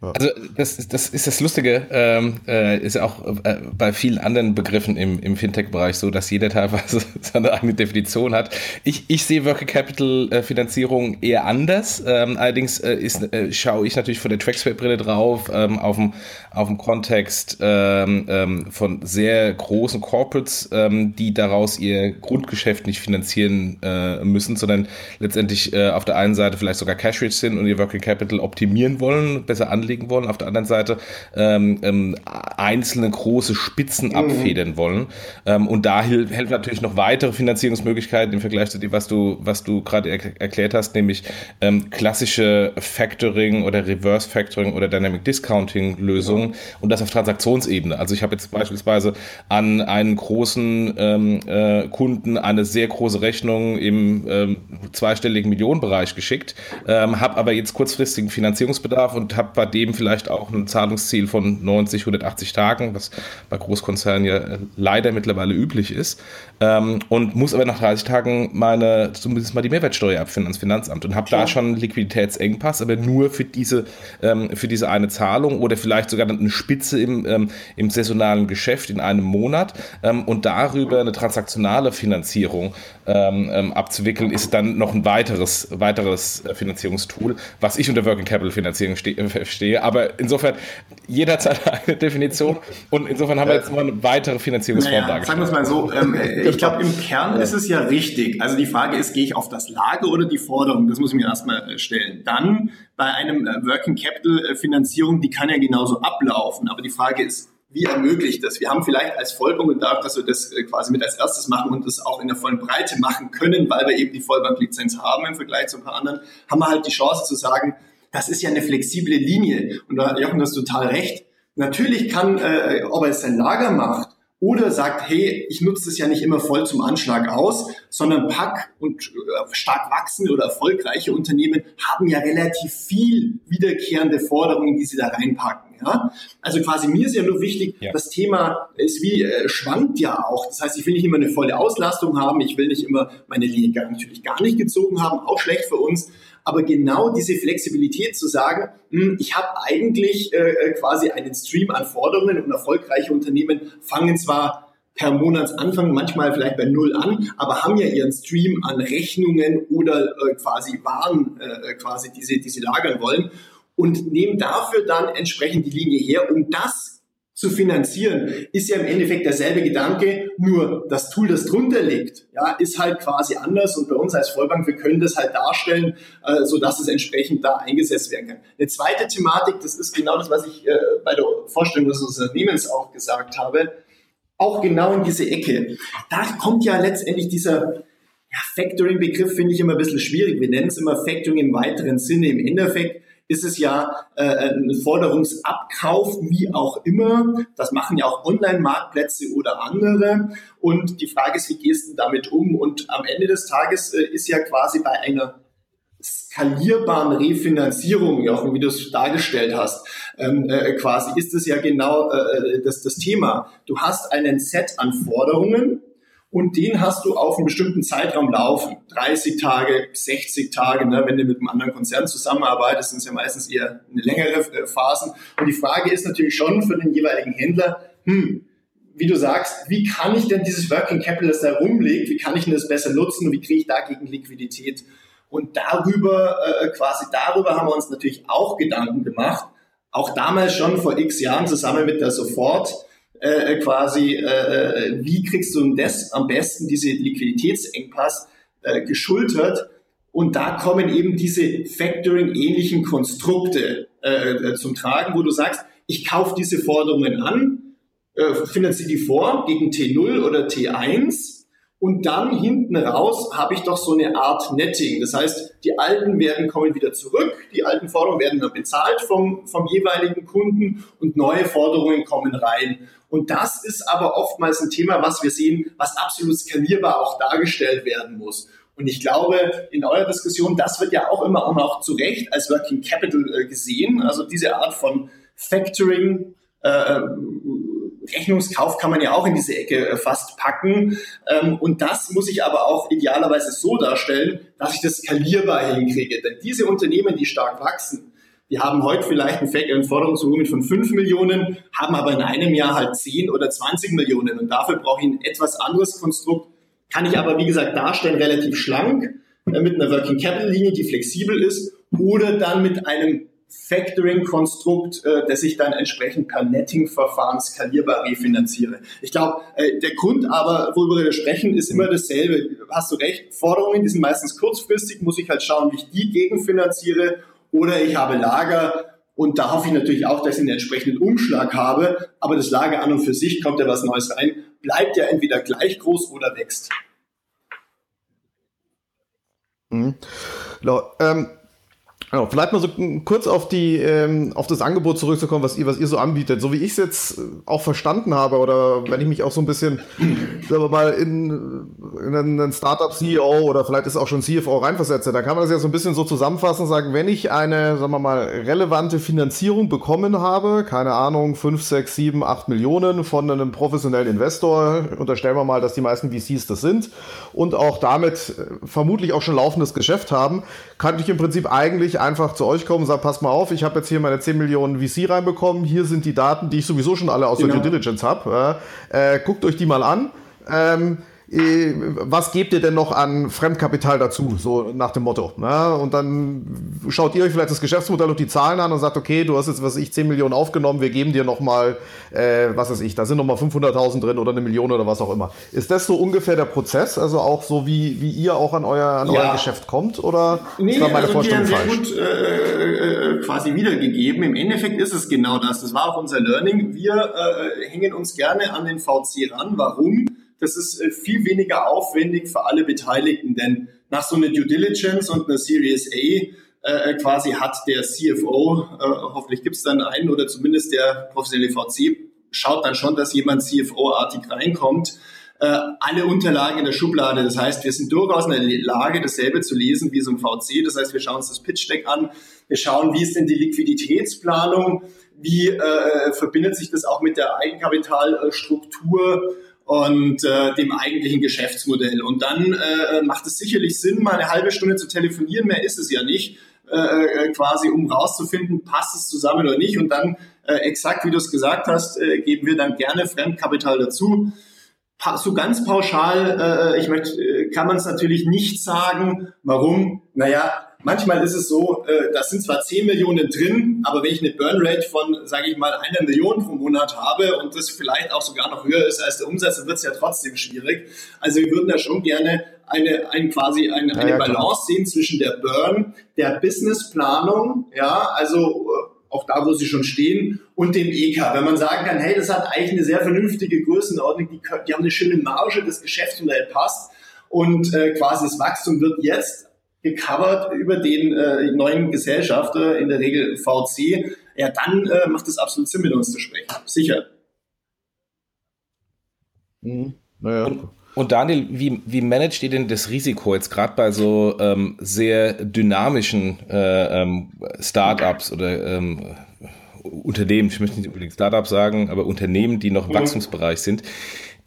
Also das, das ist das Lustige, ähm, äh, ist auch äh, bei vielen anderen Begriffen im, im Fintech-Bereich so, dass jeder teilweise seine eigene Definition hat. Ich, ich sehe Working Capital äh, Finanzierung eher anders. Ähm, allerdings äh, ist, äh, schaue ich natürlich von der Traxway-Brille drauf, ähm, auf dem auf dem Kontext ähm, ähm, von sehr großen Corporates, ähm, die daraus ihr Grundgeschäft nicht finanzieren müssen, sondern letztendlich auf der einen Seite vielleicht sogar cash-rich sind und ihr Working Capital optimieren wollen besser anlegen wollen, auf der anderen Seite ähm, ähm, einzelne große Spitzen mhm. abfedern wollen. Ähm, und da helfen natürlich noch weitere Finanzierungsmöglichkeiten im Vergleich zu dem, was du, was du gerade er erklärt hast, nämlich ähm, klassische Factoring oder Reverse Factoring oder Dynamic Discounting Lösungen mhm. und das auf Transaktionsebene. Also ich habe jetzt beispielsweise an einen großen ähm, äh, Kunden eine sehr große Rechnung im ähm, zweistelligen Millionenbereich geschickt, habe aber jetzt kurzfristigen Finanzierungsbedarf und habe bei dem vielleicht auch ein Zahlungsziel von 90, 180 Tagen, was bei Großkonzernen ja äh, leider mittlerweile üblich ist. Ähm, und muss aber nach 30 Tagen meine, zumindest mal die Mehrwertsteuer abfinden ans Finanzamt und habe da schon einen Liquiditätsengpass, aber nur für diese, ähm, für diese eine Zahlung oder vielleicht sogar eine Spitze im, ähm, im saisonalen Geschäft in einem Monat ähm, und darüber eine transaktionale Finanzierung ähm, ähm, abzuwickeln, ist dann noch ein weiteres, weiteres äh, Finanzierungstool, was ich unter Working Capital Finanzierung verstehe. Aber insofern, jeder hat seine eigene Definition und insofern haben wir jetzt mal eine weitere Finanzierungsform naja, dargestellt. Sagen wir es mal so, ähm, ich glaube, im Kern ist es ja richtig. Also die Frage ist, gehe ich auf das Lager oder die Forderung? Das muss ich mir erstmal äh, stellen. Dann bei einem äh, Working Capital äh, Finanzierung, die kann ja genauso ablaufen. Aber die Frage ist, wie ermöglicht das? Wir haben vielleicht als Vollbank dadurch, dass wir das quasi mit als erstes machen und das auch in der vollen Breite machen können, weil wir eben die Vollbanklizenz haben im Vergleich zu ein paar anderen, haben wir halt die Chance zu sagen, das ist ja eine flexible Linie. Und da Jochen, du hast total recht. Natürlich kann, äh, ob er es sein Lager macht oder sagt, hey, ich nutze das ja nicht immer voll zum Anschlag aus, sondern pack und äh, stark wachsende oder erfolgreiche Unternehmen haben ja relativ viel wiederkehrende Forderungen, die sie da reinpacken. Ja? Also quasi mir ist ja nur wichtig, ja. das Thema ist wie äh, schwankt ja auch. Das heißt, ich will nicht immer eine volle Auslastung haben, ich will nicht immer meine Linie natürlich gar nicht gezogen haben, auch schlecht für uns. Aber genau diese Flexibilität zu sagen, hm, ich habe eigentlich äh, äh, quasi einen Stream an Forderungen und erfolgreiche Unternehmen fangen zwar per Monatsanfang manchmal vielleicht bei Null an, aber haben ja ihren Stream an Rechnungen oder äh, quasi Waren, äh, quasi, die sie, die sie lagern wollen und nehmen dafür dann entsprechend die Linie her, um das zu finanzieren, ist ja im Endeffekt derselbe Gedanke, nur das Tool, das drunter liegt, ja, ist halt quasi anders und bei uns als Vollbank, wir können das halt darstellen, äh, so dass es entsprechend da eingesetzt werden kann. Eine zweite Thematik, das ist genau das, was ich äh, bei der Vorstellung des Unternehmens auch gesagt habe, auch genau in diese Ecke. Da kommt ja letztendlich dieser ja, Factoring-Begriff, finde ich immer ein bisschen schwierig. Wir nennen es immer Factoring im weiteren Sinne. Im Endeffekt ist es ja äh, ein Forderungsabkauf, wie auch immer. Das machen ja auch Online-Marktplätze oder andere. Und die Frage ist, wie gehst du damit um? Und am Ende des Tages äh, ist ja quasi bei einer skalierbaren Refinanzierung, Jochen, wie du es dargestellt hast, ähm, äh, quasi ist es ja genau äh, das, das Thema. Du hast einen Set an Forderungen, und den hast du auf einen bestimmten Zeitraum laufen. 30 Tage, 60 Tage, ne? wenn du mit einem anderen Konzern zusammenarbeitest, sind es ja meistens eher längere äh, Phasen. Und die Frage ist natürlich schon für den jeweiligen Händler, hm, wie du sagst, wie kann ich denn dieses Working Capital, das da rumliegt, wie kann ich denn das besser nutzen und wie kriege ich dagegen Liquidität? Und darüber, äh, quasi darüber haben wir uns natürlich auch Gedanken gemacht. Auch damals schon vor x Jahren zusammen mit der Sofort äh, quasi, äh, äh, wie kriegst du das am besten, diese Liquiditätsengpass äh, geschultert? Und da kommen eben diese Factoring-ähnlichen Konstrukte äh, äh, zum Tragen, wo du sagst, ich kaufe diese Forderungen an, äh, finanziere die vor gegen T0 oder T1 und dann hinten raus habe ich doch so eine Art Netting. Das heißt, die alten werden kommen wieder zurück, die alten Forderungen werden dann bezahlt vom, vom jeweiligen Kunden und neue Forderungen kommen rein. Und das ist aber oftmals ein Thema, was wir sehen, was absolut skalierbar auch dargestellt werden muss. Und ich glaube, in eurer Diskussion, das wird ja auch immer auch noch zu Recht als Working Capital äh, gesehen. Also diese Art von Factoring, äh, Rechnungskauf kann man ja auch in diese Ecke äh, fast packen. Ähm, und das muss ich aber auch idealerweise so darstellen, dass ich das skalierbar hinkriege. Denn diese Unternehmen, die stark wachsen, die haben heute vielleicht ein Forderungsvolumen von 5 Millionen, haben aber in einem Jahr halt 10 oder 20 Millionen. Und dafür brauche ich ein etwas anderes Konstrukt. Kann ich aber, wie gesagt, darstellen, relativ schlank, äh, mit einer Working Capital Linie, die flexibel ist, oder dann mit einem Factoring-Konstrukt, äh, das ich dann entsprechend per Netting-Verfahren skalierbar refinanziere. Ich glaube, äh, der Grund aber, worüber wir sprechen, ist immer dasselbe. Hast du recht, Forderungen, die sind meistens kurzfristig, muss ich halt schauen, wie ich die gegenfinanziere oder ich habe Lager und da hoffe ich natürlich auch, dass ich einen entsprechenden Umschlag habe, aber das Lager an und für sich kommt ja was Neues rein, bleibt ja entweder gleich groß oder wächst. Mhm. Genau, ähm Genau, vielleicht mal so kurz auf die ähm, auf das Angebot zurückzukommen, was ihr was ihr so anbietet. So wie ich es jetzt äh, auch verstanden habe oder wenn ich mich auch so ein bisschen, sagen wir mal in, in einen Startup CEO oder vielleicht ist auch schon CFO reinversetze, dann kann man das ja so ein bisschen so zusammenfassen und sagen, wenn ich eine, sagen wir mal, relevante Finanzierung bekommen habe, keine Ahnung, 5, 6, 7, 8 Millionen von einem professionellen Investor, unterstellen wir mal, dass die meisten VCs das sind und auch damit äh, vermutlich auch schon laufendes Geschäft haben, kann ich im Prinzip eigentlich einfach zu euch kommen und sagen, pass mal auf, ich habe jetzt hier meine 10 Millionen VC reinbekommen, hier sind die Daten, die ich sowieso schon alle aus genau. der Due Diligence habe. Äh, guckt euch die mal an. Ähm, äh, was gebt ihr denn noch an Fremdkapital dazu, so nach dem Motto. Ne? Und dann schaut ihr euch vielleicht das Geschäftsmodell und die Zahlen an und sagt, okay, du hast jetzt, was ich, 10 Millionen aufgenommen, wir geben dir nochmal, äh, was weiß ich, da sind nochmal 500.000 drin oder eine Million oder was auch immer. Ist das so ungefähr der Prozess, also auch so, wie, wie ihr auch an euer, an ja. euer Geschäft kommt oder nee, ist da meine also Vorstellung falsch? sehr gut äh, äh, quasi wiedergegeben. Im Endeffekt ist es genau das. Das war auch unser Learning. Wir äh, hängen uns gerne an den VC ran. Warum? Das ist äh, viel weniger aufwendig für alle Beteiligten, denn nach so einer Due Diligence und einer Series A äh, quasi hat der CFO, äh, hoffentlich gibt es dann einen oder zumindest der professionelle VC, schaut dann schon, dass jemand CFO-artig reinkommt. Äh, alle Unterlagen in der Schublade. Das heißt, wir sind durchaus in der Lage, dasselbe zu lesen wie so ein VC. Das heißt, wir schauen uns das Pitch-Deck an, wir schauen, wie ist denn die Liquiditätsplanung, wie äh, verbindet sich das auch mit der Eigenkapitalstruktur und äh, dem eigentlichen Geschäftsmodell. Und dann äh, macht es sicherlich Sinn, mal eine halbe Stunde zu telefonieren, mehr ist es ja nicht, äh, äh, quasi um rauszufinden, passt es zusammen oder nicht. Und dann äh, exakt, wie du es gesagt hast, äh, geben wir dann gerne Fremdkapital dazu. Pa so ganz pauschal, äh, ich möchte, äh, kann man es natürlich nicht sagen. Warum? Naja, Manchmal ist es so, äh, da sind zwar 10 Millionen drin, aber wenn ich eine Burnrate von, sage ich mal, einer Million pro Monat habe und das vielleicht auch sogar noch höher ist als der Umsatz, dann wird es ja trotzdem schwierig. Also wir würden da schon gerne eine, ein, quasi eine, eine ja, Balance sehen zwischen der Burn, der Businessplanung, ja, also äh, auch da, wo sie schon stehen, und dem EK. Wenn man sagen kann, hey, das hat eigentlich eine sehr vernünftige Größenordnung, die, die haben eine schöne Marge, das Geschäftsmodell passt und äh, quasi das Wachstum wird jetzt gecovert über den äh, neuen Gesellschafter, in der Regel VC, ja, dann äh, macht es absolut Sinn, mit uns zu sprechen. Sicher. Mhm. Naja. Und, und, Daniel, wie, wie managt ihr denn das Risiko jetzt gerade bei so ähm, sehr dynamischen äh, ähm, Startups oder ähm, Unternehmen, ich möchte nicht unbedingt Startups sagen, aber Unternehmen, die noch im mhm. Wachstumsbereich sind,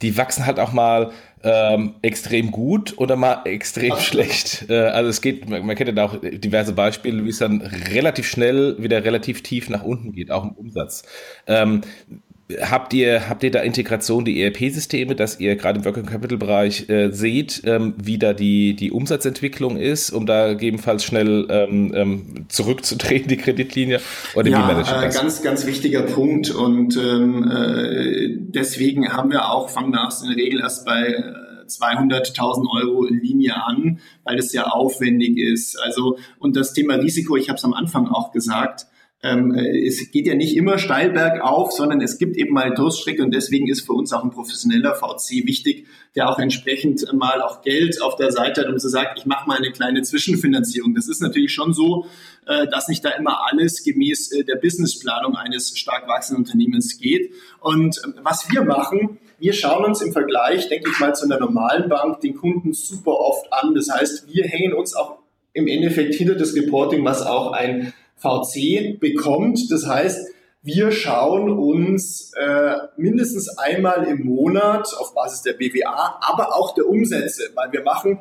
die wachsen halt auch mal ähm, extrem gut oder mal extrem Ach. schlecht. Äh, also es geht, man, man kennt ja da auch diverse Beispiele, wie es dann relativ schnell wieder relativ tief nach unten geht, auch im Umsatz. Ähm, Habt ihr, habt ihr da Integration die ERP-Systeme, dass ihr gerade im Working Capital-Bereich äh, seht, ähm, wie da die, die Umsatzentwicklung ist, um da gegebenenfalls schnell ähm, ähm, zurückzudrehen, die Kreditlinie? Oder ja, wie managt äh, das? ganz, ganz wichtiger Punkt. Und ähm, äh, deswegen haben wir auch, fangen wir auch in der Regel erst bei 200.000 äh, Euro Linie an, weil das sehr aufwendig ist. Also, und das Thema Risiko, ich habe es am Anfang auch gesagt, ähm, es geht ja nicht immer steil bergauf, sondern es gibt eben mal Durststrecke und deswegen ist für uns auch ein professioneller VC wichtig, der auch entsprechend mal auch Geld auf der Seite hat, um zu sagen, ich mache mal eine kleine Zwischenfinanzierung. Das ist natürlich schon so, äh, dass nicht da immer alles gemäß äh, der Businessplanung eines stark wachsenden Unternehmens geht. Und ähm, was wir machen, wir schauen uns im Vergleich, denke ich mal, zu einer normalen Bank den Kunden super oft an. Das heißt, wir hängen uns auch im Endeffekt hinter das Reporting, was auch ein VC bekommt. Das heißt, wir schauen uns äh, mindestens einmal im Monat auf Basis der BWA, aber auch der Umsätze, weil wir machen,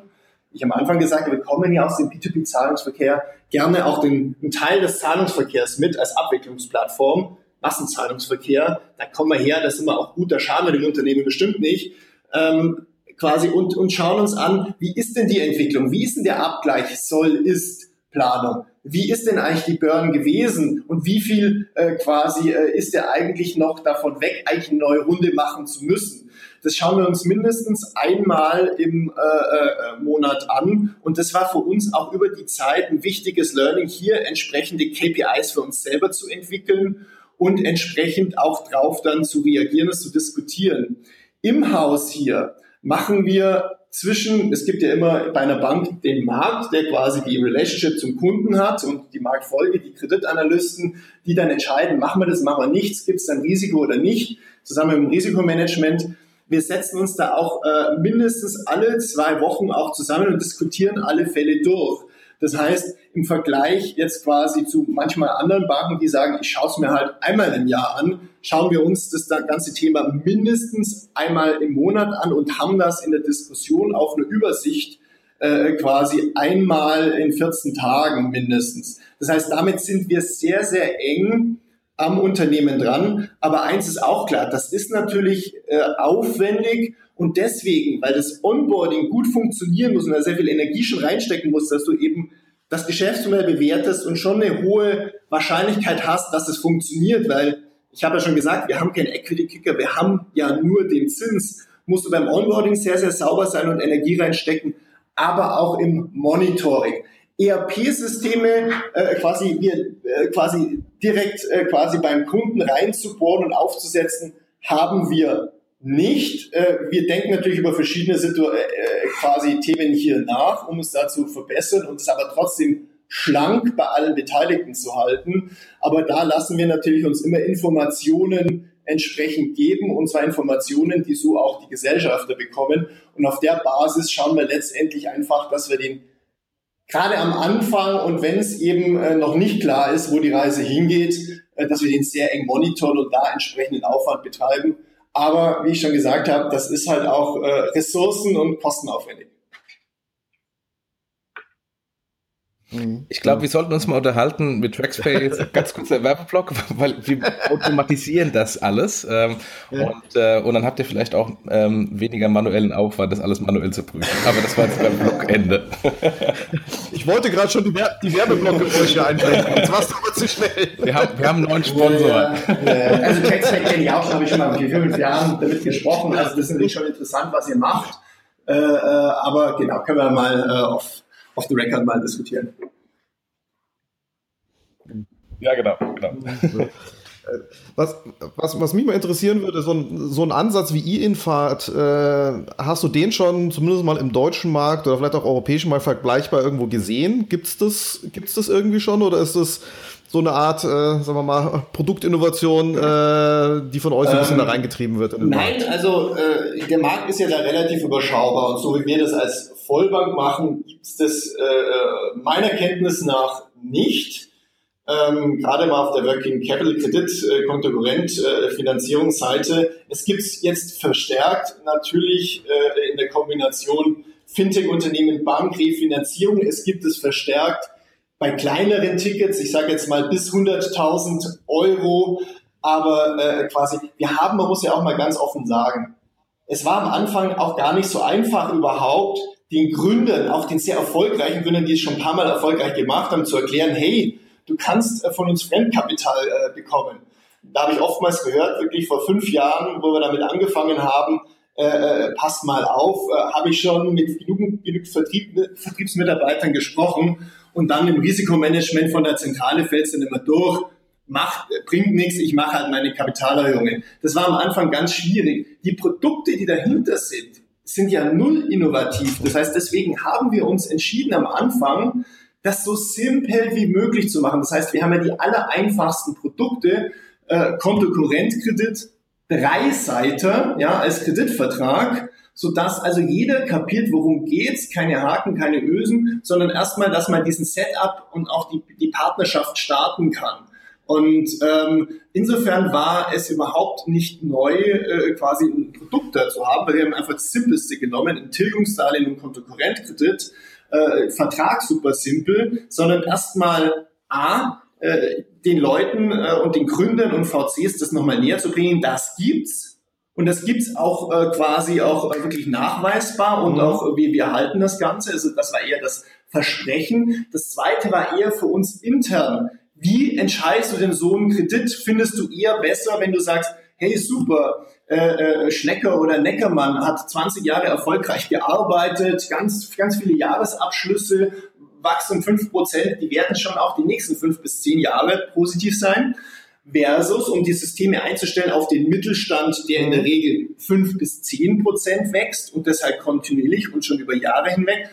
ich habe am Anfang gesagt, wir kommen ja aus dem B2B-Zahlungsverkehr gerne auch den, einen Teil des Zahlungsverkehrs mit als Abwicklungsplattform, Massenzahlungsverkehr. Da kommen wir her, da sind wir auch gut, da schaden wir dem Unternehmen bestimmt nicht. Ähm, quasi und, und schauen uns an, wie ist denn die Entwicklung, wie ist denn der Abgleich soll, ist Planung wie ist denn eigentlich die Burn gewesen und wie viel äh, quasi äh, ist er eigentlich noch davon weg, eigentlich eine neue Runde machen zu müssen. Das schauen wir uns mindestens einmal im äh, äh, Monat an und das war für uns auch über die Zeit ein wichtiges Learning, hier entsprechende KPIs für uns selber zu entwickeln und entsprechend auch drauf dann zu reagieren und zu diskutieren. Im Haus hier machen wir zwischen, es gibt ja immer bei einer Bank den Markt, der quasi die Relationship zum Kunden hat und die Marktfolge, die Kreditanalysten, die dann entscheiden, machen wir das, machen wir nichts, gibt es dann Risiko oder nicht, zusammen mit dem Risikomanagement. Wir setzen uns da auch äh, mindestens alle zwei Wochen auch zusammen und diskutieren alle Fälle durch. Das heißt, im Vergleich jetzt quasi zu manchmal anderen Banken, die sagen, ich schaue es mir halt einmal im Jahr an, schauen wir uns das ganze Thema mindestens einmal im Monat an und haben das in der Diskussion auf eine Übersicht äh, quasi einmal in 14 Tagen mindestens. Das heißt, damit sind wir sehr, sehr eng am Unternehmen dran. Aber eins ist auch klar, das ist natürlich äh, aufwendig und deswegen, weil das Onboarding gut funktionieren muss und da sehr viel Energie schon reinstecken muss, dass du eben das Geschäftsmodell bewertest und schon eine hohe Wahrscheinlichkeit hast, dass es funktioniert, weil ich habe ja schon gesagt, wir haben keinen Equity-Kicker, wir haben ja nur den Zins. Musst du beim Onboarding sehr, sehr sauber sein und Energie reinstecken, aber auch im Monitoring. ERP-Systeme äh, quasi, wir, äh, quasi direkt äh, quasi beim Kunden reinzubohren und aufzusetzen, haben wir nicht. Äh, wir denken natürlich über verschiedene Situ äh, quasi Themen hier nach, um es da zu verbessern und es aber trotzdem schlank bei allen Beteiligten zu halten. Aber da lassen wir natürlich uns immer Informationen entsprechend geben, und zwar Informationen, die so auch die Gesellschafter bekommen. Und auf der Basis schauen wir letztendlich einfach, dass wir den gerade am Anfang und wenn es eben äh, noch nicht klar ist, wo die Reise hingeht, äh, dass wir den sehr eng monitoren und da entsprechenden Aufwand betreiben. Aber wie ich schon gesagt habe, das ist halt auch äh, ressourcen- und kostenaufwendig. Mhm. Ich glaube, wir sollten uns mal unterhalten mit Trackspace, ganz kurz der Werbeblock, weil wir automatisieren das alles. Ähm, ja. und, äh, und dann habt ihr vielleicht auch ähm, weniger manuellen Aufwand, das alles manuell zu prüfen. Aber das war jetzt beim Blockende. ich wollte gerade schon die, Wer die Werbeblocke einblenden, jetzt warst du aber zu schnell. Wir haben, wir haben einen neuen Sponsor. Ja, ja. Also Trackspace kenne ich auch schon, habe ich schon mal vor fünf Jahren damit gesprochen. Also das ist natürlich schon interessant, was ihr macht. Äh, äh, aber genau, können wir mal äh, auf off the record mal diskutieren. Ja, genau. genau. Was, was, was mich mal interessieren würde, so ein, so ein Ansatz wie E-Infahrt, äh, hast du den schon zumindest mal im deutschen Markt oder vielleicht auch europäischen Markt vergleichbar irgendwo gesehen? Gibt es das, gibt's das irgendwie schon oder ist das so eine Art, äh, sagen wir mal, Produktinnovation, äh, die von euch so ein bisschen ähm, da reingetrieben wird? nein, also äh, der Markt ist ja da relativ überschaubar und so wie wir das als Vollbank machen, gibt es das äh, äh, meiner Kenntnis nach nicht ähm, gerade mal auf der Working Capital Kredit äh, Konkurrent äh, Finanzierungsseite. Es gibt jetzt verstärkt natürlich äh, in der Kombination Fintech-Unternehmen, Bank, Refinanzierung. Es gibt es verstärkt bei kleineren Tickets, ich sage jetzt mal bis 100.000 Euro, aber äh, quasi, wir haben, man muss ja auch mal ganz offen sagen, es war am Anfang auch gar nicht so einfach überhaupt, den Gründern, auch den sehr erfolgreichen Gründern, die es schon ein paar Mal erfolgreich gemacht haben, zu erklären, hey, du kannst äh, von uns Fremdkapital äh, bekommen. Da habe ich oftmals gehört, wirklich vor fünf Jahren, wo wir damit angefangen haben, äh, äh passt mal auf, äh, habe ich schon mit genug, genug Vertrieb, Vertriebsmitarbeitern gesprochen und dann im Risikomanagement von der Zentrale fällt es dann immer durch, macht, bringt nichts, ich mache halt meine Kapitalerhöhungen. Das war am Anfang ganz schwierig. Die Produkte, die dahinter sind, sind ja null innovativ. Das heißt, deswegen haben wir uns entschieden am Anfang, das so simpel wie möglich zu machen. Das heißt, wir haben ja die aller einfachsten Produkte, äh, Kontokorrentkredit, drei Seiten, ja, als Kreditvertrag, so dass also jeder kapiert, worum geht's, keine Haken, keine Ösen, sondern erstmal, dass man diesen Setup und auch die, die Partnerschaft starten kann. Und ähm, insofern war es überhaupt nicht neu, äh, quasi ein Produkt dazu haben, weil wir haben einfach das Simpelste genommen, ein Tilgungsdarlehen und Kontokorrentkredit, äh, Vertrag super simpel, sondern erstmal A, äh, den Leuten äh, und den Gründern und VCs das nochmal näher zu bringen, das gibt's. Und das gibt's auch äh, quasi auch äh, wirklich nachweisbar und mhm. auch äh, wir, wir halten das Ganze. Also das war eher das Versprechen. Das zweite war eher für uns intern. Wie entscheidest du denn so einen Kredit? Findest du eher besser, wenn du sagst, hey super, äh, äh, Schlecker oder Neckermann hat 20 Jahre erfolgreich gearbeitet, ganz, ganz viele Jahresabschlüsse, wachsen 5%, die werden schon auch die nächsten fünf bis zehn Jahre positiv sein. Versus, um die Systeme einzustellen auf den Mittelstand, der in der Regel fünf bis zehn Prozent wächst und deshalb kontinuierlich und schon über Jahre hinweg,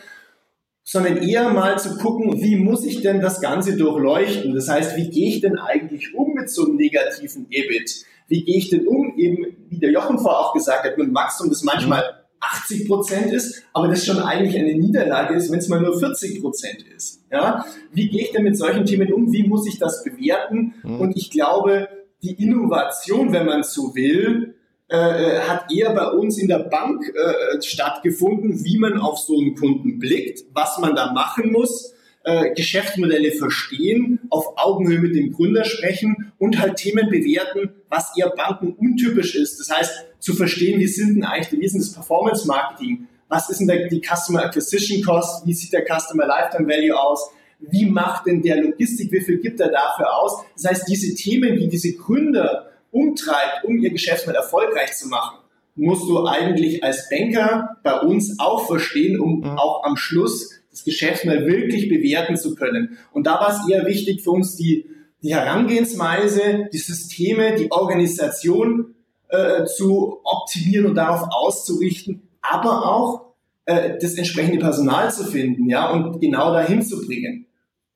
sondern eher mal zu gucken, wie muss ich denn das Ganze durchleuchten? Das heißt, wie gehe ich denn eigentlich um mit so einem negativen EBIT? wie gehe ich denn um, eben wie der Jochen vorher auch gesagt hat, mit Wachstum, das manchmal 80 Prozent ist, aber das schon eigentlich eine Niederlage ist, wenn es mal nur 40 Prozent ist. Ja? Wie gehe ich denn mit solchen Themen um? Wie muss ich das bewerten? Mhm. Und ich glaube, die Innovation, wenn man so will, äh, äh, hat eher bei uns in der Bank äh, stattgefunden, wie man auf so einen Kunden blickt, was man da machen muss äh, Geschäftsmodelle verstehen, auf Augenhöhe mit dem Gründer sprechen und halt Themen bewerten, was eher Banken untypisch ist. Das heißt, zu verstehen, wie sind denn eigentlich, wie ist denn das Performance Marketing? Was ist denn der, die Customer Acquisition Cost? Wie sieht der Customer Lifetime Value aus? Wie macht denn der Logistik? Wie viel gibt er dafür aus? Das heißt, diese Themen, die diese Gründer umtreibt, um ihr Geschäftsmodell erfolgreich zu machen, musst du eigentlich als Banker bei uns auch verstehen, um mhm. auch am Schluss das Geschäftsmodell wirklich bewerten zu können. Und da war es eher wichtig für uns, die, die Herangehensweise, die Systeme, die Organisation äh, zu optimieren und darauf auszurichten, aber auch äh, das entsprechende Personal zu finden, ja, und genau dahin zu bringen.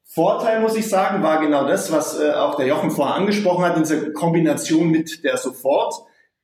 Vorteil, muss ich sagen, war genau das, was äh, auch der Jochen vorher angesprochen hat, in dieser Kombination mit der Sofort.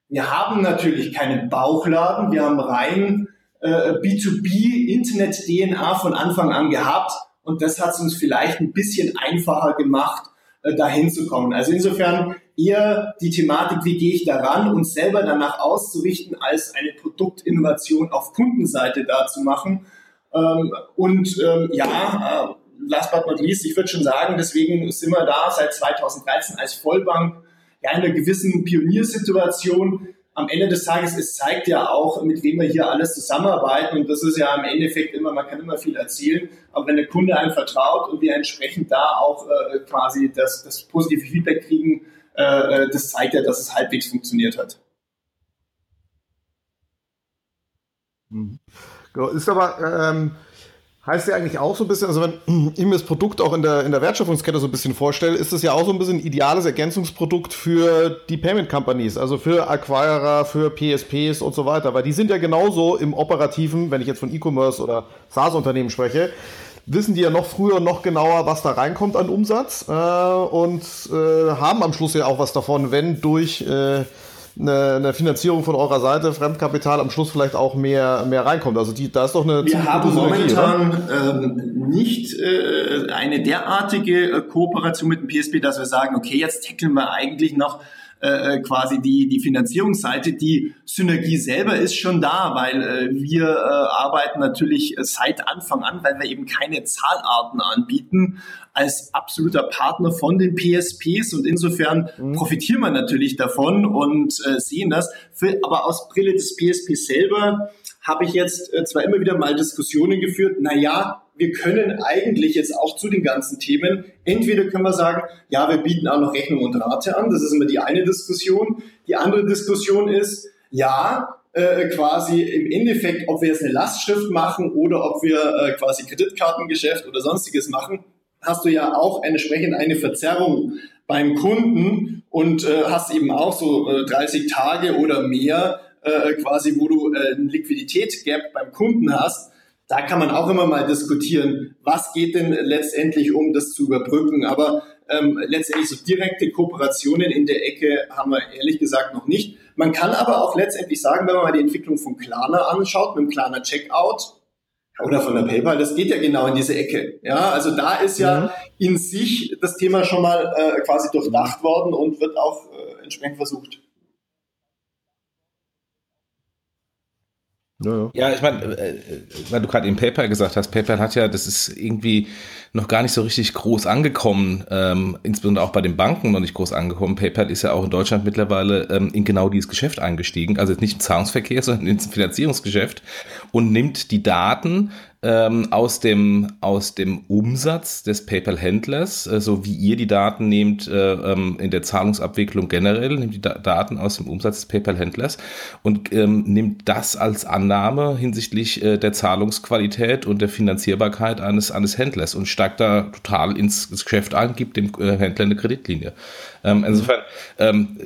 Wir haben natürlich keinen Bauchladen, wir haben rein äh, B2B-Internet-DNA von Anfang an gehabt und das hat es uns vielleicht ein bisschen einfacher gemacht, äh, dahin zu kommen. Also insofern eher die Thematik, wie gehe ich daran, uns selber danach auszurichten, als eine Produktinnovation auf Kundenseite da zu machen. Ähm, und ähm, ja, äh, last but not least, ich würde schon sagen, deswegen sind wir da seit 2013 als Vollbank ja in einer gewissen Pioniersituation am Ende des Tages, es zeigt ja auch, mit wem wir hier alles zusammenarbeiten. Und das ist ja im Endeffekt immer, man kann immer viel erzählen, aber wenn der Kunde einem vertraut und wir entsprechend da auch äh, quasi das, das positive Feedback kriegen, äh, äh das zeigt ja, dass es halbwegs funktioniert hat. Mhm. Ist aber, ähm, Heißt ja eigentlich auch so ein bisschen, also wenn ich mir das Produkt auch in der, in der Wertschöpfungskette so ein bisschen vorstelle, ist es ja auch so ein bisschen ein ideales Ergänzungsprodukt für die Payment Companies, also für Acquirer, für PSPs und so weiter, weil die sind ja genauso im operativen, wenn ich jetzt von E-Commerce oder SaaS-Unternehmen spreche, wissen die ja noch früher, noch genauer, was da reinkommt an Umsatz äh, und äh, haben am Schluss ja auch was davon, wenn durch äh, eine, eine Finanzierung von eurer Seite, Fremdkapital am Schluss vielleicht auch mehr, mehr reinkommt. Also die, da ist doch eine Wir haben momentan ähm, nicht äh, eine derartige äh, Kooperation mit dem PSP, dass wir sagen, okay, jetzt tackeln wir eigentlich noch äh, äh, quasi die, die Finanzierungsseite. Die Synergie selber ist schon da, weil äh, wir äh, arbeiten natürlich seit Anfang an, weil wir eben keine Zahlarten anbieten, als absoluter Partner von den PSPs und insofern mhm. profitieren wir natürlich davon und äh, sehen das. Für, aber aus Brille des PSP selber habe ich jetzt äh, zwar immer wieder mal Diskussionen geführt, na ja, wir können eigentlich jetzt auch zu den ganzen Themen, entweder können wir sagen, ja, wir bieten auch noch Rechnung und Rate an, das ist immer die eine Diskussion. Die andere Diskussion ist, ja, äh, quasi im Endeffekt, ob wir jetzt eine Lastschrift machen oder ob wir äh, quasi Kreditkartengeschäft oder sonstiges machen, hast du ja auch entsprechend eine Verzerrung beim Kunden und äh, hast eben auch so äh, 30 Tage oder mehr äh, quasi, wo du äh, ein Liquiditätsgap beim Kunden hast da kann man auch immer mal diskutieren, was geht denn letztendlich, um das zu überbrücken. Aber ähm, letztendlich so direkte Kooperationen in der Ecke haben wir ehrlich gesagt noch nicht. Man kann aber auch letztendlich sagen, wenn man mal die Entwicklung von Klarna anschaut, mit dem Klarna Checkout oder von der PayPal, das geht ja genau in diese Ecke. Ja, also da ist ja mhm. in sich das Thema schon mal äh, quasi durchdacht worden und wird auch äh, entsprechend versucht. Ja, ja. ja ich meine, äh, weil du gerade eben PayPal gesagt hast, PayPal hat ja, das ist irgendwie noch gar nicht so richtig groß angekommen, ähm, insbesondere auch bei den Banken noch nicht groß angekommen. PayPal ist ja auch in Deutschland mittlerweile ähm, in genau dieses Geschäft eingestiegen, also nicht im Zahlungsverkehr, sondern ins Finanzierungsgeschäft und nimmt die Daten ähm, aus, dem, aus dem Umsatz des PayPal-Händlers, äh, so wie ihr die Daten nehmt äh, ähm, in der Zahlungsabwicklung generell, nehmt die da Daten aus dem Umsatz des PayPal-Händlers und ähm, nimmt das als Annahme hinsichtlich äh, der Zahlungsqualität und der Finanzierbarkeit eines, eines Händlers und steigt da total ins, ins Geschäft ein, gibt dem äh, Händler eine Kreditlinie. Ähm, insofern, ähm,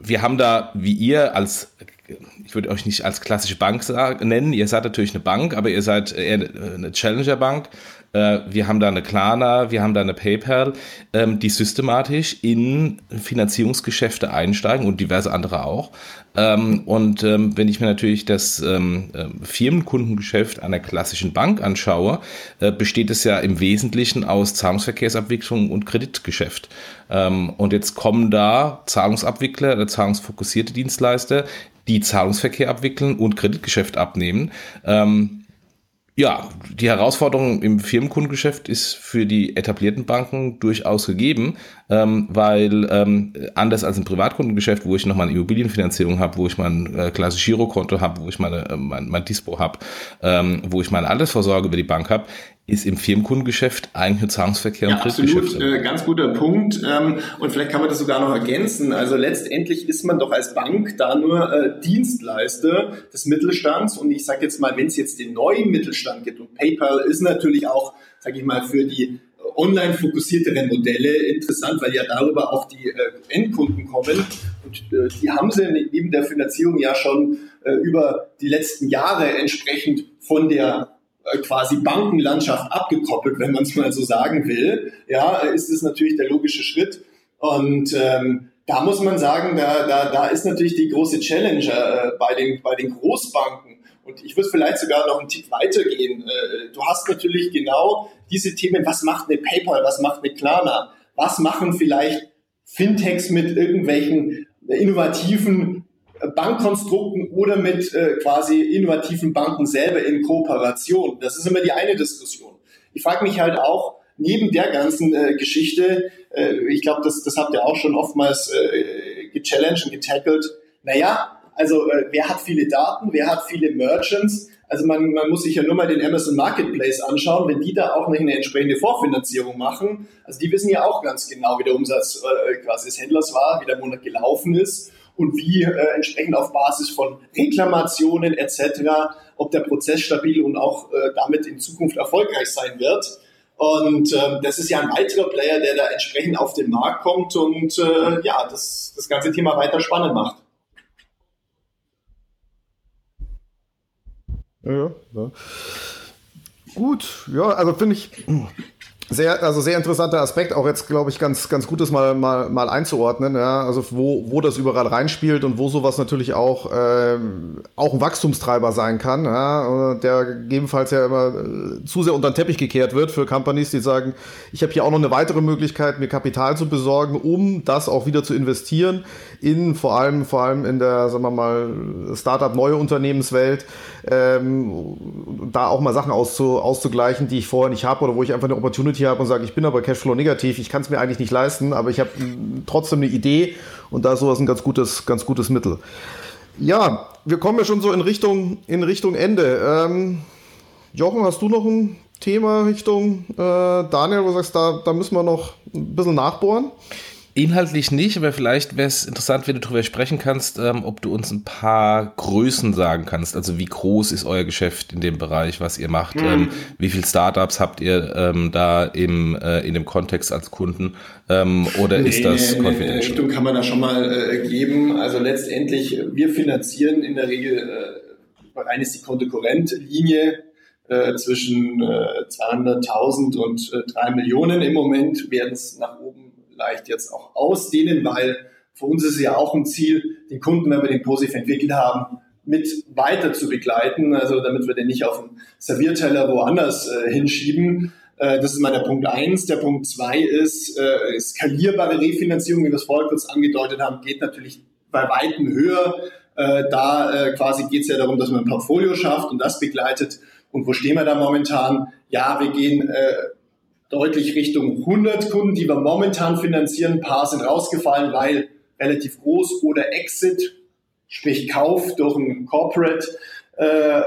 wir haben da, wie ihr als ich würde euch nicht als klassische Bank sagen, nennen. Ihr seid natürlich eine Bank, aber ihr seid eher eine Challenger-Bank. Äh, wir haben da eine Klarna, wir haben da eine PayPal, ähm, die systematisch in Finanzierungsgeschäfte einsteigen und diverse andere auch. Ähm, und ähm, wenn ich mir natürlich das Firmenkundengeschäft einer klassischen Bank anschaue, äh, besteht es ja im Wesentlichen aus Zahlungsverkehrsabwicklung und Kreditgeschäft. Und jetzt kommen da Zahlungsabwickler oder zahlungsfokussierte Dienstleister, die Zahlungsverkehr abwickeln und Kreditgeschäft abnehmen. Ähm, ja, die Herausforderung im Firmenkundengeschäft ist für die etablierten Banken durchaus gegeben, ähm, weil ähm, anders als im Privatkundengeschäft, wo ich noch mal eine Immobilienfinanzierung habe, wo ich mein äh, klassisches Girokonto habe, wo ich meine, äh, mein, mein Dispo habe, ähm, wo ich meine Altersvorsorge über die Bank habe, ist im Firmenkundengeschäft eigentlich nur Zahlungsverkehr ja, und Kreditgeschäft. Absolut, äh, ganz guter Punkt. Ähm, und vielleicht kann man das sogar noch ergänzen. Also letztendlich ist man doch als Bank da nur äh, Dienstleister des Mittelstands. Und ich sage jetzt mal, wenn es jetzt den neuen Mittelstand gibt, und PayPal ist natürlich auch, sage ich mal, für die online fokussierteren Modelle interessant, weil ja darüber auch die äh, Endkunden kommen. Und äh, die haben sie neben der Finanzierung ja schon äh, über die letzten Jahre entsprechend von der äh, quasi Bankenlandschaft abgekoppelt, wenn man es mal so sagen will, ja, ist es natürlich der logische Schritt. Und ähm, da muss man sagen, da, da, da ist natürlich die große Challenge äh, bei, den, bei den Großbanken. Und ich würde vielleicht sogar noch einen Tick weitergehen. Äh, du hast natürlich genau diese Themen, was macht eine PayPal, was macht eine Klarna, was machen vielleicht Fintechs mit irgendwelchen innovativen Bankkonstrukten oder mit äh, quasi innovativen Banken selber in Kooperation. Das ist immer die eine Diskussion. Ich frage mich halt auch, neben der ganzen äh, Geschichte, äh, ich glaube, das, das habt ihr auch schon oftmals äh, gechallenged und getackelt, naja, also äh, wer hat viele Daten, wer hat viele Merchants? Also man, man muss sich ja nur mal den Amazon Marketplace anschauen, wenn die da auch nicht eine entsprechende Vorfinanzierung machen. Also die wissen ja auch ganz genau, wie der Umsatz äh, quasi des Händlers war, wie der Monat gelaufen ist und wie äh, entsprechend auf Basis von Reklamationen etc., ob der Prozess stabil und auch äh, damit in Zukunft erfolgreich sein wird. Und äh, das ist ja ein weiterer Player, der da entsprechend auf den Markt kommt und äh, ja, das, das ganze Thema weiter spannend macht. Ja, ja. Gut, ja, also finde ich, sehr, also sehr interessanter Aspekt, auch jetzt, glaube ich, ganz, ganz gut ist mal, mal, mal einzuordnen, ja, also wo, wo das überall reinspielt und wo sowas natürlich auch, äh, auch ein Wachstumstreiber sein kann, ja, der gegebenenfalls ja immer äh, zu sehr unter den Teppich gekehrt wird für Companies, die sagen, ich habe hier auch noch eine weitere Möglichkeit, mir Kapital zu besorgen, um das auch wieder zu investieren in vor allem, vor allem in der, sagen wir mal, Startup-neue Unternehmenswelt, ähm, da auch mal Sachen auszu, auszugleichen, die ich vorher nicht habe oder wo ich einfach eine Opportunity habe und sage, ich bin aber Cashflow negativ, ich kann es mir eigentlich nicht leisten, aber ich habe trotzdem eine Idee und da ist sowas ein ganz gutes, ganz gutes Mittel. Ja, wir kommen ja schon so in Richtung, in Richtung Ende. Ähm, Jochen, hast du noch ein Thema Richtung äh, Daniel, wo du sagst, da, da müssen wir noch ein bisschen nachbohren? Inhaltlich nicht, aber vielleicht wäre es interessant, wenn du darüber sprechen kannst, ähm, ob du uns ein paar Größen sagen kannst. Also wie groß ist euer Geschäft in dem Bereich, was ihr macht? Mhm. Ähm, wie viele Startups habt ihr ähm, da im, äh, in dem Kontext als Kunden? Ähm, oder nee, ist das nee, confidential? Eine Richtung kann man da schon mal äh, geben. Also letztendlich, wir finanzieren in der Regel, äh, rein ist die Kontokorrentlinie äh, zwischen äh, 200.000 und äh, 3 Millionen im Moment, werden es nach oben vielleicht jetzt auch ausdehnen, weil für uns ist es ja auch ein Ziel, den Kunden, wenn wir den positiv entwickelt haben, mit weiter zu begleiten, also damit wir den nicht auf den Servierteller woanders äh, hinschieben. Äh, das ist mal der Punkt eins. Der Punkt zwei ist, äh, skalierbare Refinanzierung, wie wir es vorher kurz angedeutet haben, geht natürlich bei Weitem höher. Äh, da äh, quasi geht es ja darum, dass man ein Portfolio schafft und das begleitet. Und wo stehen wir da momentan? Ja, wir gehen äh, deutlich Richtung 100 Kunden, die wir momentan finanzieren. Ein paar sind rausgefallen, weil relativ groß oder Exit, sprich Kauf durch ein Corporate. Äh,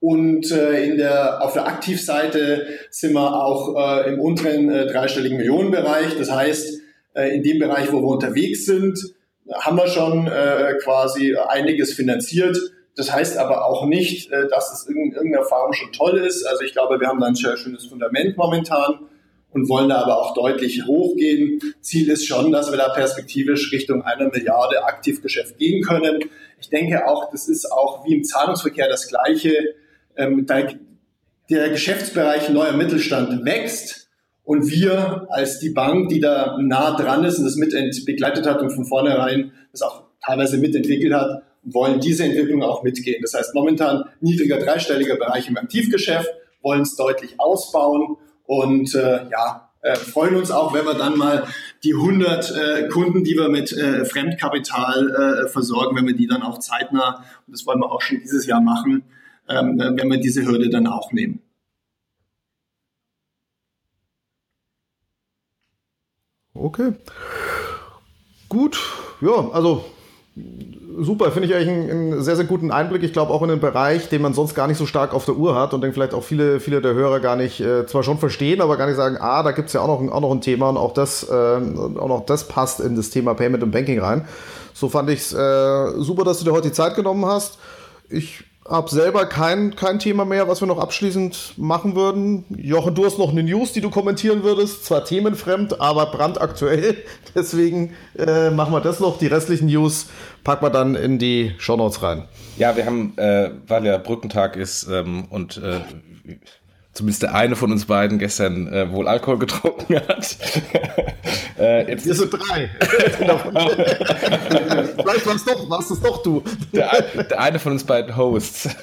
und äh, in der, auf der Aktivseite sind wir auch äh, im unteren äh, dreistelligen Millionenbereich. Das heißt, äh, in dem Bereich, wo wir unterwegs sind, haben wir schon äh, quasi einiges finanziert. Das heißt aber auch nicht, äh, dass es in irgendeiner Form schon toll ist. Also ich glaube, wir haben da ein sehr schönes Fundament momentan und wollen da aber auch deutlich hochgehen. Ziel ist schon, dass wir da perspektivisch Richtung einer Milliarde Aktivgeschäft gehen können. Ich denke auch, das ist auch wie im Zahlungsverkehr das Gleiche. Ähm, der Geschäftsbereich neuer Mittelstand wächst und wir als die Bank, die da nah dran ist und das mit begleitet hat und von vornherein das auch teilweise mitentwickelt hat, wollen diese Entwicklung auch mitgehen. Das heißt, momentan niedriger dreistelliger Bereich im Aktivgeschäft, wollen es deutlich ausbauen und äh, ja, äh, freuen uns auch, wenn wir dann mal die 100 äh, Kunden, die wir mit äh, Fremdkapital äh, versorgen, wenn wir die dann auch zeitnah, und das wollen wir auch schon dieses Jahr machen, ähm, äh, wenn wir diese Hürde dann auch nehmen. Okay. Gut, ja, also super, finde ich eigentlich einen, einen, sehr, sehr guten Einblick. Ich glaube auch in einen Bereich, den man sonst gar nicht so stark auf der Uhr hat und den vielleicht auch viele, viele der Hörer gar nicht, äh, zwar schon verstehen, aber gar nicht sagen, ah, da gibt es ja auch noch, auch noch ein Thema und auch das, äh, auch noch das passt in das Thema Payment und Banking rein. So fand ich es äh, super, dass du dir heute die Zeit genommen hast. Ich habe selber kein, kein Thema mehr, was wir noch abschließend machen würden. Jochen, du hast noch eine News, die du kommentieren würdest. Zwar themenfremd, aber brandaktuell. Deswegen äh, machen wir das noch. Die restlichen News packen wir dann in die Shownotes rein. Ja, wir haben, äh, weil ja Brückentag ist ähm, und äh, zumindest der eine von uns beiden gestern äh, wohl Alkohol getrunken hat. äh, jetzt Wir sind drei. Vielleicht warst doch, warst es doch du. Der, der, eine von uns beiden Hosts.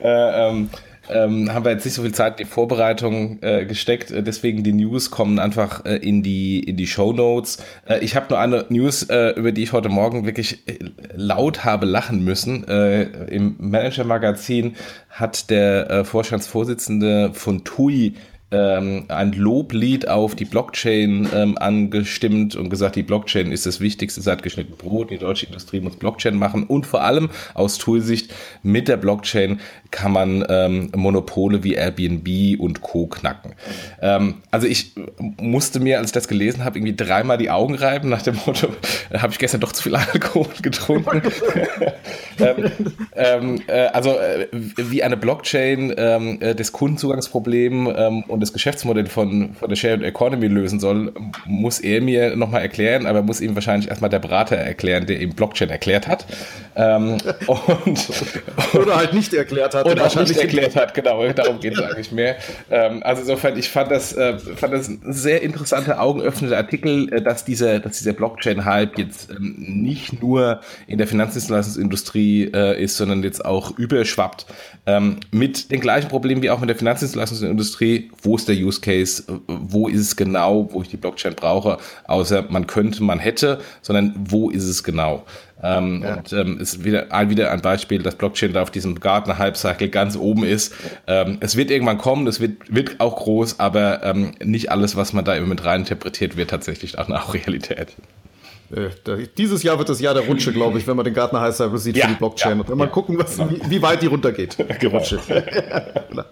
äh, ähm, ähm, haben wir jetzt nicht so viel Zeit in die Vorbereitung äh, gesteckt, äh, deswegen die News kommen einfach äh, in die in die Show Notes. Äh, ich habe nur eine News, äh, über die ich heute Morgen wirklich äh, laut habe lachen müssen. Im Manager Magazin hat der Vorstandsvorsitzende von TUI ähm, ein Loblied auf die Blockchain ähm, angestimmt und gesagt, die Blockchain ist das Wichtigste seit geschnitten Brot. Die deutsche Industrie muss Blockchain machen und vor allem aus Toolsicht mit der Blockchain kann man ähm, Monopole wie Airbnb und Co. knacken. Ähm, also ich musste mir, als ich das gelesen habe, irgendwie dreimal die Augen reiben nach dem Motto, habe ich gestern doch zu viel Alkohol getrunken. ähm, ähm, äh, also äh, wie eine Blockchain äh, das Kundenzugangsproblem ähm, und das Geschäftsmodell von, von der Shared Economy lösen soll, muss er mir nochmal erklären, aber muss ihm wahrscheinlich erstmal der Berater erklären, der ihm Blockchain erklärt hat. Ähm, und, oder halt nicht erklärt hat. Oder auch nicht erklärt hat, genau, darum geht es eigentlich mehr. Ähm, also insofern, ich fand das, äh, fand das ein sehr interessanter, augenöffnender Artikel, äh, dass dieser, dass dieser Blockchain-Hype jetzt ähm, nicht nur in der Finanzdienstleistungsindustrie äh, ist, sondern jetzt auch überschwappt. Ähm, mit den gleichen Problemen wie auch mit der Finanzdienstleistungsindustrie. Wo ist der Use Case? Wo ist es genau, wo ich die Blockchain brauche? Außer man könnte, man hätte, sondern wo ist es genau? Ähm, ja. Und ähm, ist wieder, wieder ein Beispiel, dass Blockchain da auf diesem Gartner Hype-Cycle ganz oben ist. Ähm, es wird irgendwann kommen, es wird, wird auch groß, aber ähm, nicht alles, was man da immer mit rein interpretiert, wird tatsächlich auch nach Realität. Äh, dieses Jahr wird das Jahr der Rutsche, glaube ich, wenn man den Gartner High Cycle sieht ja, für die Blockchain. Ja, und wenn man ja, gucken, was, genau. wie, wie, weit die runtergeht. Genau.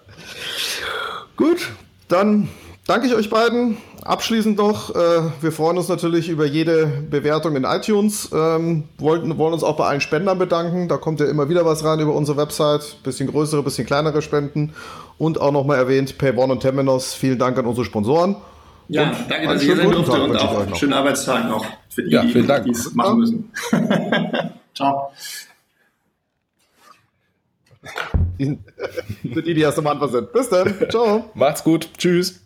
Gut, dann danke ich euch beiden. Abschließend noch, äh, wir freuen uns natürlich über jede Bewertung in iTunes. Ähm, wollten, wollen uns auch bei allen Spendern bedanken. Da kommt ja immer wieder was rein über unsere Website. Bisschen größere, bisschen kleinere Spenden. Und auch nochmal erwähnt, PayOne und Temenos. Vielen Dank an unsere Sponsoren. Ja, und danke, dass ihr sein durfte und auch schönen Arbeitstag noch für die, ja, die es machen müssen. Ciao. Für die, die erst am Anfang sind. Bis dann. Ciao. Macht's gut. Tschüss.